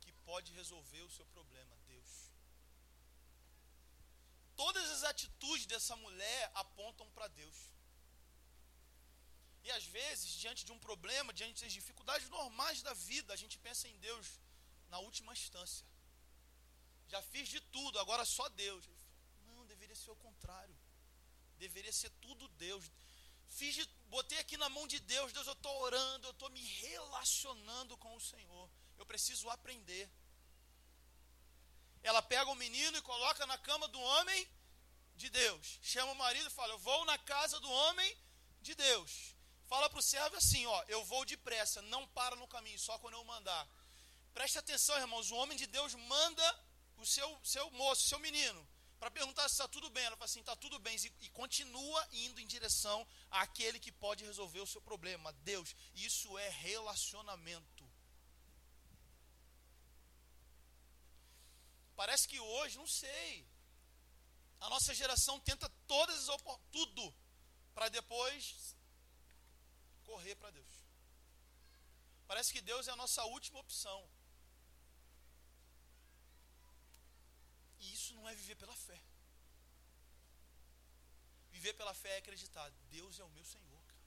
[SPEAKER 1] que pode resolver o seu problema, Deus. Todas as atitudes dessa mulher apontam para Deus. E às vezes, diante de um problema, diante das dificuldades normais da vida, a gente pensa em Deus na última instância. Já fiz de tudo, agora só Deus. Não, deveria ser o contrário. Deveria ser tudo Deus. Fiz de, botei aqui na mão de Deus, Deus, eu estou orando, eu estou me relacionando com o Senhor. Eu preciso aprender. Ela pega o menino e coloca na cama do homem de Deus. Chama o marido e fala: Eu vou na casa do homem de Deus. Fala para o servo assim: Ó, eu vou depressa, não para no caminho, só quando eu mandar. Preste atenção, irmãos: o homem de Deus manda o seu, seu moço, seu menino, para perguntar se está tudo bem. Ela fala assim: está tudo bem. E, e, continua indo em direção àquele que pode resolver o seu problema, Deus. Isso é relacionamento. Parece que hoje, não sei. A nossa geração tenta todas as tudo, para depois correr para Deus. Parece que Deus é a nossa última opção. E isso não é viver pela fé. Viver pela fé é acreditar, Deus é o meu Senhor, cara.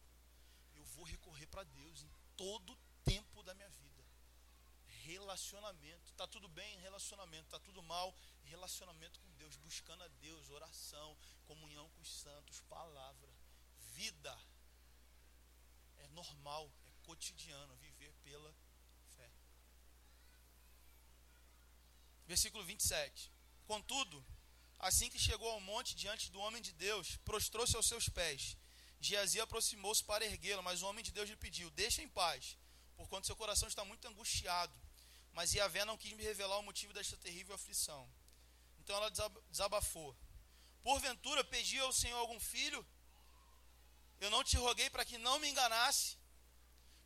[SPEAKER 1] Eu vou recorrer para Deus em todo tempo da minha vida. Relacionamento, tá tudo bem? Relacionamento, tá tudo mal? Relacionamento com Deus, buscando a Deus, oração, comunhão com os santos, palavra, vida. É normal, é cotidiano viver pela fé. Versículo 27. Contudo, assim que chegou ao monte diante do homem de Deus, prostrou-se aos seus pés. Geazi aproximou-se para erguê-lo, mas o homem de Deus lhe pediu: Deixa em paz, porquanto seu coração está muito angustiado. Mas Yahvé não quis me revelar o motivo desta terrível aflição. Então ela desabafou: Porventura pedi ao Senhor algum filho? Eu não te roguei para que não me enganasse.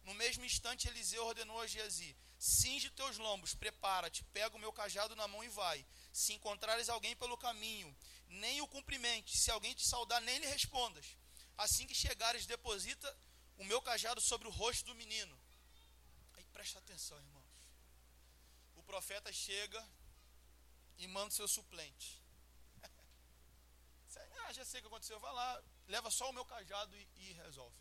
[SPEAKER 1] No mesmo instante, Eliseu ordenou a Geazi: Cinge teus lombos, prepara-te, pega o meu cajado na mão e vai. Se encontrares alguém pelo caminho, nem o cumprimente. Se alguém te saudar, nem lhe respondas. Assim que chegares, deposita o meu cajado sobre o rosto do menino. Aí presta atenção, irmãos. O profeta chega e manda o seu suplente. ah, já sei o que aconteceu. Vai lá, leva só o meu cajado e, e resolve.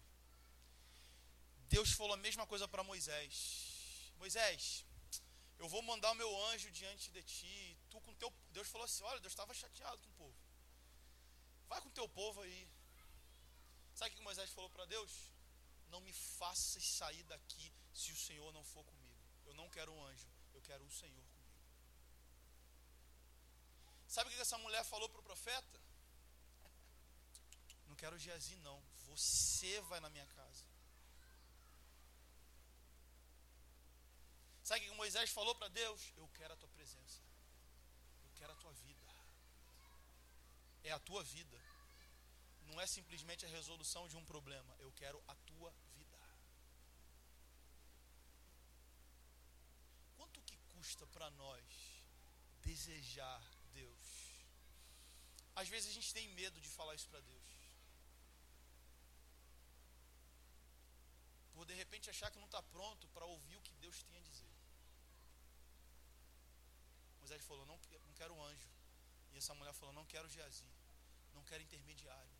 [SPEAKER 1] Deus falou a mesma coisa para Moisés. Moisés, eu vou mandar o meu anjo diante de ti. Tu com teu Deus falou assim: "Olha, Deus estava chateado com o povo. Vai com teu povo aí". Sabe o que Moisés falou para Deus? Não me faças sair daqui se o Senhor não for comigo. Eu não quero um anjo, eu quero o Senhor comigo. Sabe o que essa mulher falou para o profeta? Não quero Geazi, não. Você vai na minha casa. Sabe o que Moisés falou para Deus? Eu quero a tua presença. Quero a tua vida. É a tua vida. Não é simplesmente a resolução de um problema. Eu quero a tua vida. Quanto que custa para nós desejar Deus? Às vezes a gente tem medo de falar isso para Deus. Por de repente achar que não está pronto para ouvir o que Deus tem a dizer. José falou, não, não quero anjo. E essa mulher falou, não quero Geazi. Não quero intermediário.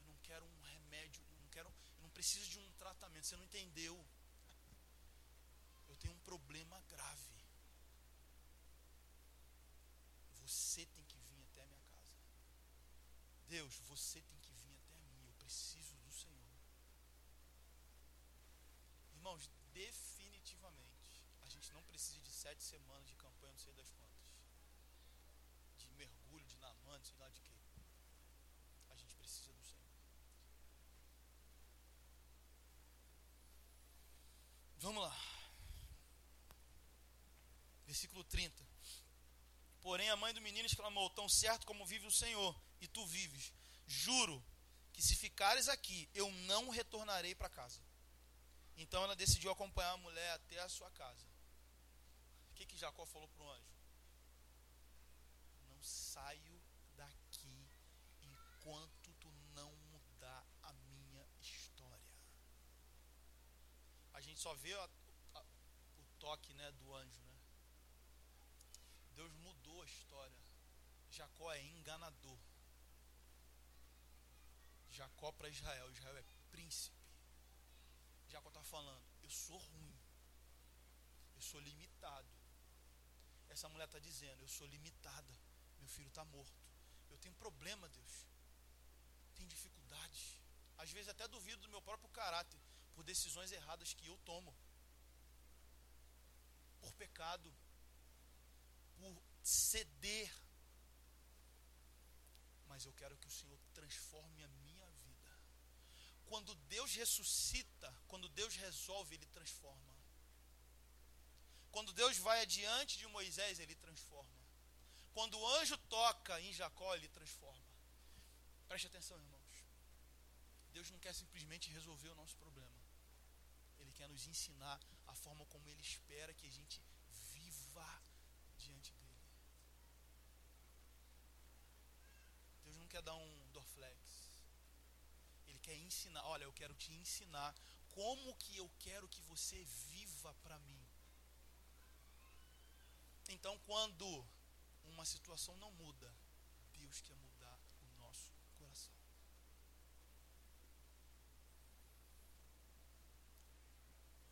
[SPEAKER 1] Eu não quero um remédio. Eu não, quero, eu não preciso de um tratamento. Você não entendeu. Eu tenho um problema grave. Você tem que vir até a minha casa. Deus, você tem que vir até mim. Eu preciso do Senhor. Irmãos, definitivamente, a gente não precisa de sete semanas de sei das quantas. De mergulho, de namã, sei lá de quê. A gente precisa do Senhor. Vamos lá. Versículo 30. Porém, a mãe do menino exclamou: Tão certo como vive o Senhor, e tu vives, juro que se ficares aqui, eu não retornarei para casa. Então ela decidiu acompanhar a mulher até a sua casa. Que, que Jacó falou para o anjo? Não saio daqui enquanto tu não mudar a minha história. A gente só vê a, a, o toque né, do anjo. Né? Deus mudou a história. Jacó é enganador. Jacó para Israel. Israel é príncipe. Jacó está falando: eu sou ruim. Eu sou limitado. Essa mulher está dizendo: eu sou limitada. Meu filho está morto. Eu tenho problema, Deus. Tenho dificuldades. Às vezes até duvido do meu próprio caráter por decisões erradas que eu tomo. Por pecado. Por ceder. Mas eu quero que o Senhor transforme a minha quando Deus ressuscita, quando Deus resolve, Ele transforma. Quando Deus vai adiante de Moisés, Ele transforma. Quando o anjo toca em Jacó, Ele transforma. Preste atenção, irmãos. Deus não quer simplesmente resolver o nosso problema. Ele quer nos ensinar a forma como Ele espera que a gente viva diante dele. Deus não quer dar um quer ensinar, olha, eu quero te ensinar como que eu quero que você viva para mim. Então, quando uma situação não muda, Deus quer mudar o nosso coração.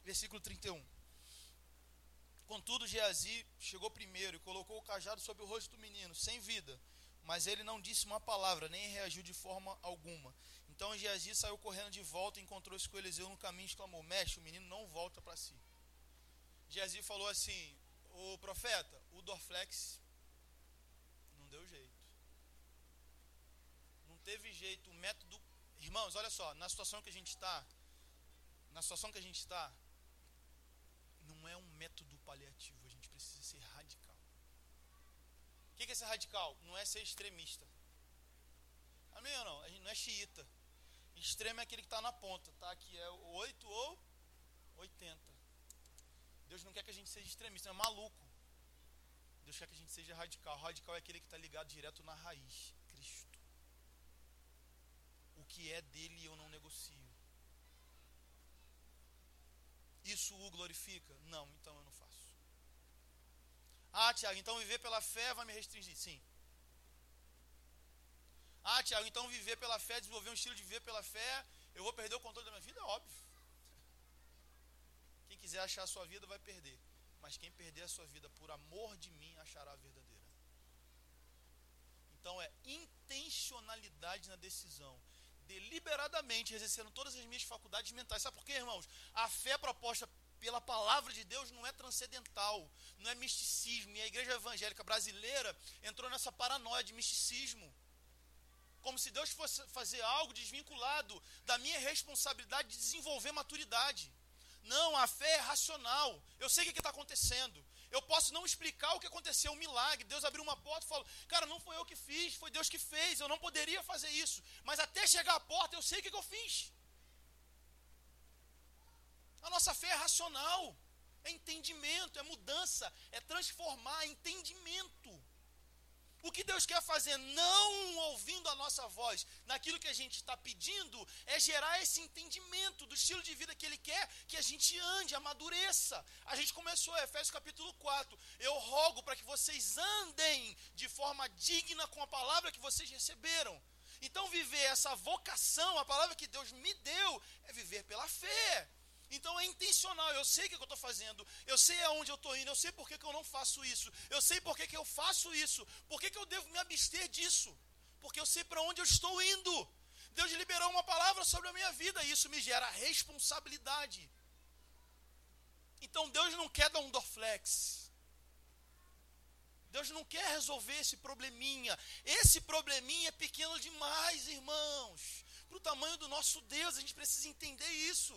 [SPEAKER 1] Versículo 31. Contudo, Geazi chegou primeiro e colocou o cajado sobre o rosto do menino, sem vida. Mas ele não disse uma palavra, nem reagiu de forma alguma. Então Geazi saiu correndo de volta, encontrou-se com Eliseu no caminho e exclamou: Mestre, o menino não volta para si. Geazi falou assim: O profeta, o Dorflex não deu jeito. Não teve jeito. O método. Irmãos, olha só, na situação que a gente está, na situação que a gente está, não é um método paliativo, a gente precisa ser radical. O que é ser radical? Não é ser extremista. Amém ou não? A gente não é xiita. Extremo é aquele que está na ponta, tá? Que é 8 ou 80. Deus não quer que a gente seja extremista, é maluco. Deus quer que a gente seja radical. Radical é aquele que está ligado direto na raiz, Cristo. O que é dele eu não negocio. Isso o glorifica? Não, então eu não faço. Ah, Tiago, então viver pela fé vai me restringir. Sim. Ah, Tiago, então viver pela fé, desenvolver um estilo de viver pela fé, eu vou perder o controle da minha vida? Óbvio. Quem quiser achar a sua vida vai perder. Mas quem perder a sua vida por amor de mim achará a verdadeira. Então é intencionalidade na decisão. Deliberadamente exercendo todas as minhas faculdades mentais. Sabe por quê, irmãos? A fé proposta pela palavra de Deus não é transcendental, não é misticismo. E a igreja evangélica brasileira entrou nessa paranoia de misticismo como se Deus fosse fazer algo desvinculado da minha responsabilidade de desenvolver maturidade. Não, a fé é racional. Eu sei o que está acontecendo. Eu posso não explicar o que aconteceu, um milagre. Deus abriu uma porta e falou: Cara, não foi eu que fiz, foi Deus que fez. Eu não poderia fazer isso. Mas até chegar à porta, eu sei o que, que eu fiz. A nossa fé é racional, é entendimento, é mudança, é transformar, é entendimento. O que Deus quer fazer, não ouvindo a nossa voz naquilo que a gente está pedindo, é gerar esse entendimento do estilo de vida que Ele quer que a gente ande, amadureça. A gente começou, Efésios capítulo 4. Eu rogo para que vocês andem de forma digna com a palavra que vocês receberam. Então, viver essa vocação, a palavra que Deus me deu, é viver pela fé. Então é intencional, eu sei o que eu estou fazendo, eu sei aonde eu estou indo, eu sei por que, eu não faço isso, eu sei por que, que eu faço isso, por que, que eu devo me abster disso, porque eu sei para onde eu estou indo. Deus liberou uma palavra sobre a minha vida e isso me gera responsabilidade. Então Deus não quer dar um Dorflex. Deus não quer resolver esse probleminha. Esse probleminha é pequeno demais, irmãos. Para o tamanho do nosso Deus, a gente precisa entender isso.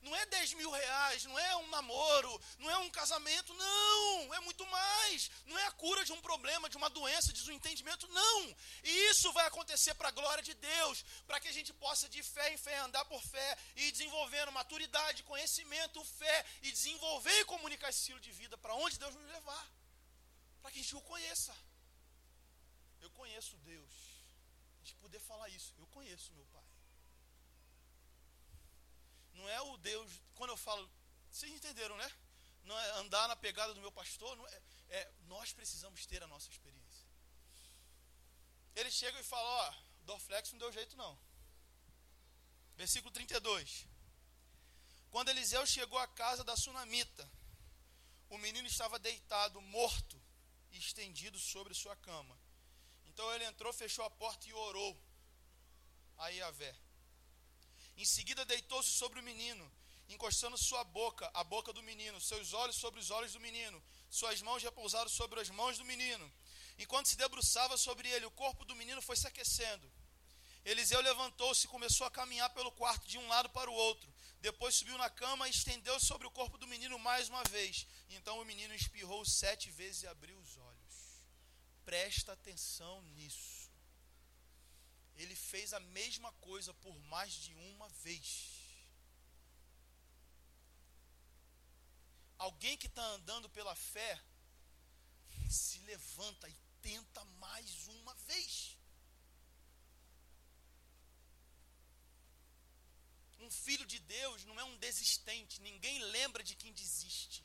[SPEAKER 1] Não é 10 mil reais, não é um namoro, não é um casamento, não, é muito mais. Não é a cura de um problema, de uma doença, de um entendimento, não. E isso vai acontecer para a glória de Deus, para que a gente possa de fé em fé andar por fé e desenvolvendo maturidade, conhecimento, fé e desenvolver e comunicar esse estilo de vida para onde Deus nos levar, para que a gente o conheça. Eu conheço Deus. A gente poder falar isso, eu conheço meu Pai. Não é o Deus, quando eu falo, vocês entenderam, né? Não é andar na pegada do meu pastor, é, é, nós precisamos ter a nossa experiência. Ele chega e fala, ó, Dorflex não deu jeito não. Versículo 32. Quando Eliseu chegou à casa da sunamita, o menino estava deitado, morto, estendido sobre sua cama. Então ele entrou, fechou a porta e orou a Iavé. Em seguida deitou-se sobre o menino, encostando sua boca, a boca do menino, seus olhos sobre os olhos do menino, suas mãos repousaram sobre as mãos do menino. Enquanto se debruçava sobre ele, o corpo do menino foi se aquecendo. Eliseu levantou-se e começou a caminhar pelo quarto de um lado para o outro. Depois subiu na cama e estendeu sobre o corpo do menino mais uma vez. Então o menino espirrou sete vezes e abriu os olhos. Presta atenção nisso ele fez a mesma coisa por mais de uma vez. Alguém que está andando pela fé se levanta e tenta mais uma vez. Um filho de Deus não é um desistente. Ninguém lembra de quem desiste,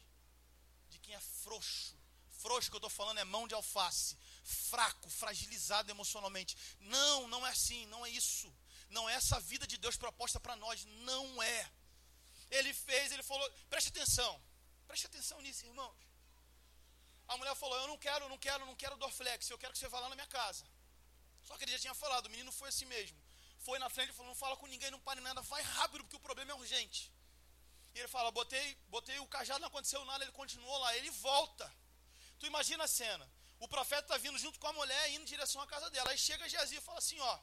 [SPEAKER 1] de quem é frouxo. Frouxo que eu estou falando é mão de alface fraco, fragilizado emocionalmente. Não, não é assim, não é isso. Não é essa vida de Deus proposta para nós, não é. Ele fez, ele falou, preste atenção, preste atenção nisso, irmãos. A mulher falou, eu não quero, não quero, não quero Dorflex, eu quero que você vá lá na minha casa. Só que ele já tinha falado, o menino foi assim mesmo. Foi na frente e falou, não fala com ninguém, não pare nada, vai rápido, porque o problema é urgente. E ele fala, botei, botei o cajado, não aconteceu nada, ele continuou lá, ele volta. Tu imagina a cena. O profeta está vindo junto com a mulher, indo em direção à casa dela. Aí chega Geazi e fala assim: Ó,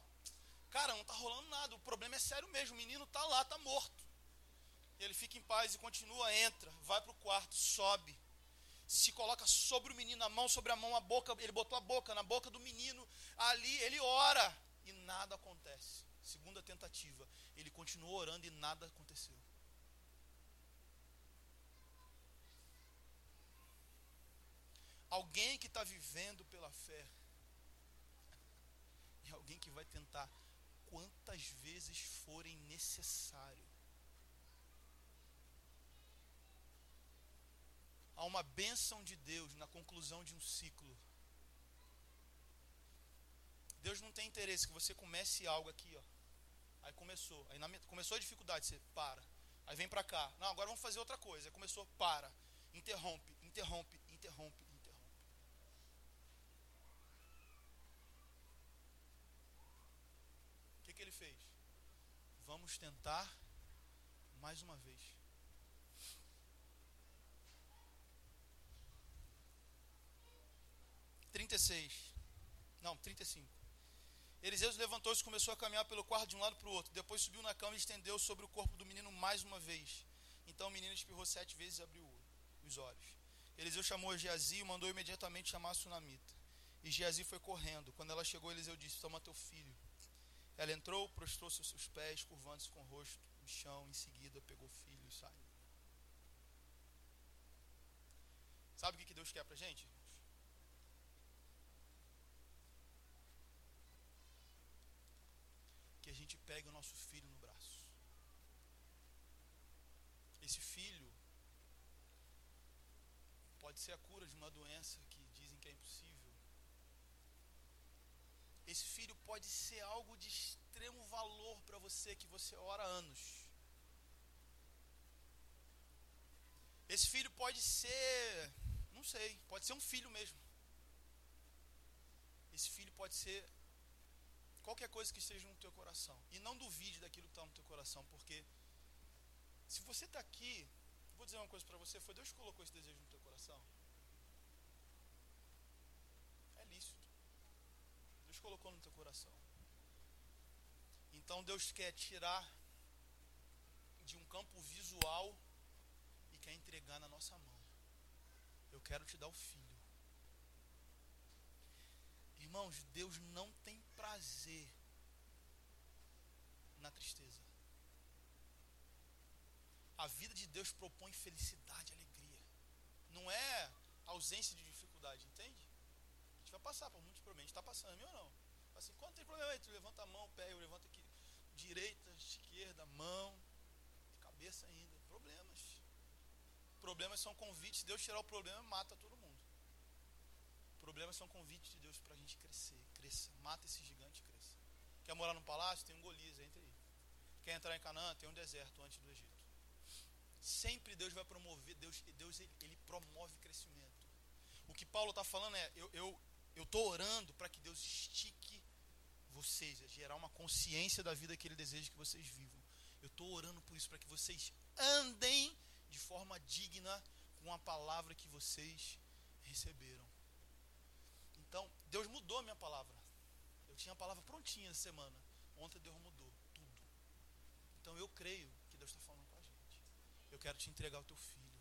[SPEAKER 1] cara, não está rolando nada, o problema é sério mesmo, o menino está lá, está morto. E ele fica em paz e continua, entra, vai para o quarto, sobe, se coloca sobre o menino, a mão sobre a mão, a boca, ele botou a boca na boca do menino, ali ele ora e nada acontece. Segunda tentativa, ele continuou orando e nada aconteceu. Alguém que está vivendo pela fé. É alguém que vai tentar quantas vezes forem necessário. Há uma bênção de Deus na conclusão de um ciclo. Deus não tem interesse que você comece algo aqui, ó. Aí começou, aí na, começou a dificuldade, você para. Aí vem para cá. Não, agora vamos fazer outra coisa. Aí começou, para. Interrompe, interrompe, interrompe, que ele fez? Vamos tentar mais uma vez. Trinta e seis. Não, trinta e cinco. Eliseu levantou-se e começou a caminhar pelo quarto de um lado para o outro. Depois subiu na cama e estendeu sobre o corpo do menino mais uma vez. Então o menino espirrou sete vezes e abriu os olhos. Eliseu chamou Geazi e mandou imediatamente chamar a sunamita. E Geazi foi correndo. Quando ela chegou, Eliseu disse: Toma teu filho. Ela entrou, prostrou-se aos seus pés, curvando-se com o rosto no chão, em seguida pegou o filho e saiu. Sabe o que Deus quer para gente? Que a gente pegue o nosso filho no braço. Esse filho pode ser a cura de uma doença que dizem que é impossível esse filho pode ser algo de extremo valor para você que você ora há anos. Esse filho pode ser, não sei, pode ser um filho mesmo. Esse filho pode ser qualquer coisa que esteja no teu coração. E não duvide daquilo que está no teu coração, porque se você está aqui, vou dizer uma coisa para você: foi Deus que colocou esse desejo no teu coração? É lícito. Colocou no teu coração. Então Deus quer tirar de um campo visual e quer entregar na nossa mão. Eu quero te dar o filho. Irmãos, Deus não tem prazer na tristeza. A vida de Deus propõe felicidade, alegria. Não é ausência de dificuldade, entende? A gente vai passar por está passando, ou não? Assim, quando tem problema aí, tu levanta a mão, o pé, eu levanto aqui. Direita, esquerda, mão, cabeça ainda. Problemas. Problemas são convites. Deus tirar o problema, mata todo mundo. Problemas são convites de Deus para a gente crescer. Cresça. Mata esse gigante cresça. Quer morar num palácio? Tem um Golias, entre aí. Quer entrar em Canaã? Tem um deserto antes do Egito. Sempre Deus vai promover, Deus, Deus ele, ele promove crescimento. O que Paulo está falando é, eu estou eu, eu orando para que Deus estique vocês, é gerar uma consciência da vida que Ele deseja que vocês vivam. Eu estou orando por isso, para que vocês andem de forma digna com a palavra que vocês receberam. Então, Deus mudou a minha palavra. Eu tinha a palavra prontinha essa semana. Ontem Deus mudou tudo. Então eu creio que Deus está falando com a gente. Eu quero te entregar o teu filho.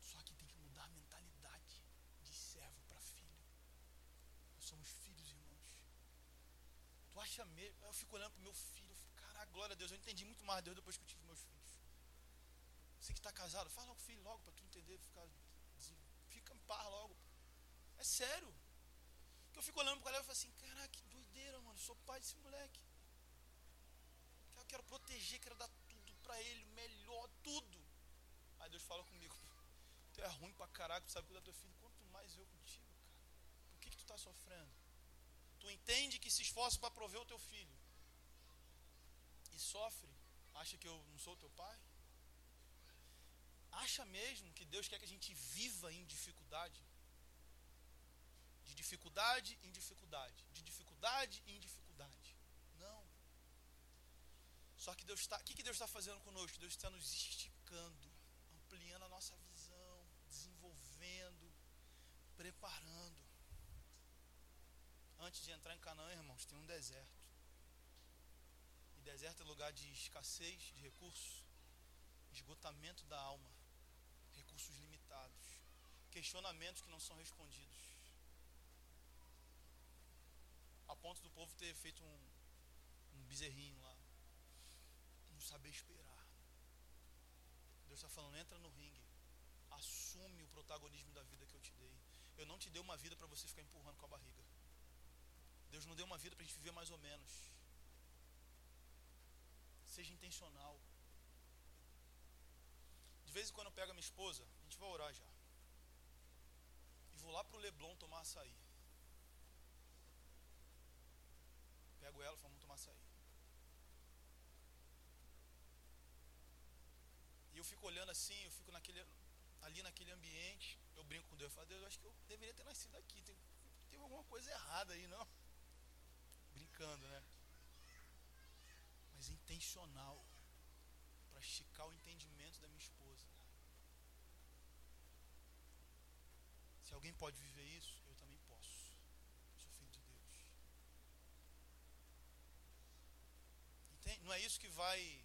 [SPEAKER 1] Só que tem que mudar a mentalidade de servo para filho. Nós somos filhos, irmãos. Acha mesmo? Eu fico olhando para meu filho. Eu fico, caraca, glória a Deus. Eu entendi muito mais Deus depois que eu tive meus filhos. Você que está casado, fala logo filho logo para tu entender, ficar, fica em paz logo. É sério. Que eu fico olhando para o e falo assim, caraca, que doideira, mano. Sou pai desse moleque. Eu quero proteger, quero dar tudo para ele, melhor, tudo. Aí Deus fala comigo, tu é ruim pra caraca, tu sabe cuidar do teu filho, quanto mais eu contigo, cara. Por que, que tu está sofrendo? Tu entende que se esforça para prover o teu filho e sofre, acha que eu não sou teu pai? Acha mesmo que Deus quer que a gente viva em dificuldade? De dificuldade em dificuldade, de dificuldade em dificuldade. Não. Só que Deus está. O que, que Deus está fazendo conosco? Deus está nos esticando, ampliando a nossa visão, desenvolvendo, preparando. Antes de entrar em Canaã, irmãos, tem um deserto. E deserto é lugar de escassez de recursos, esgotamento da alma, recursos limitados, questionamentos que não são respondidos. A ponto do povo ter feito um, um bezerrinho lá. Não saber esperar. Deus está falando, entra no ringue. Assume o protagonismo da vida que eu te dei. Eu não te dei uma vida para você ficar empurrando com a barriga. Deus não deu uma vida para a gente viver mais ou menos. Seja intencional. De vez em quando eu pego a minha esposa, a gente vai orar já. E vou lá para o Leblon tomar açaí. Pego ela e falo, vamos tomar açaí. E eu fico olhando assim, eu fico naquele, ali naquele ambiente, eu brinco com Deus, eu falo, Deus, eu acho que eu deveria ter nascido aqui, tem, tem alguma coisa errada aí, não? Brincando, né? Mas intencional, para esticar o entendimento da minha esposa. Se alguém pode viver isso, eu também posso. sou filho de Deus. Entende? Não é isso que vai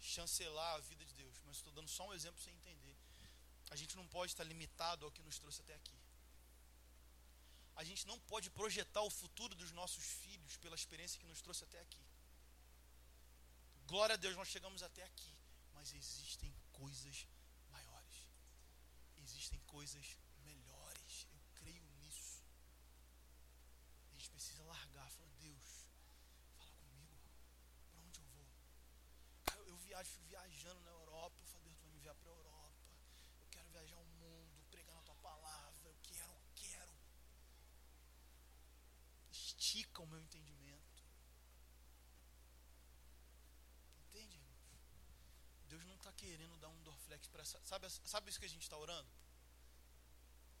[SPEAKER 1] chancelar a vida de Deus, mas estou dando só um exemplo para você entender. A gente não pode estar limitado ao que nos trouxe até aqui. A gente não pode projetar o futuro dos nossos filhos pela experiência que nos trouxe até aqui. Glória a Deus, nós chegamos até aqui. Mas existem coisas maiores. Existem coisas melhores. Eu creio nisso. A gente precisa largar. Falar, Deus, fala comigo. Para onde eu vou? Eu, eu viajo, fico viajando na Europa. Eu falo, Deus, tu vai me enviar para a Europa. Eu quero viajar o mundo, pregar na tua palavra. Eu quero, eu quero. Estica o meu entendimento. Deus não está querendo dar um Dorflex para essa. Sabe, sabe isso que a gente está orando?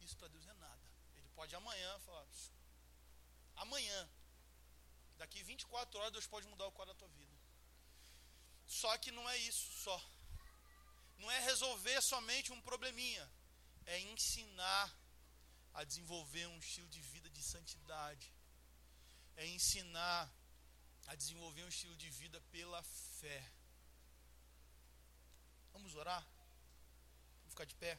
[SPEAKER 1] Isso para Deus é nada. Ele pode amanhã falar. Amanhã. Daqui 24 horas Deus pode mudar o quadro da tua vida. Só que não é isso só. Não é resolver somente um probleminha, é ensinar a desenvolver um estilo de vida de santidade. É ensinar a desenvolver um estilo de vida pela fé. Vamos orar? Vamos ficar de pé?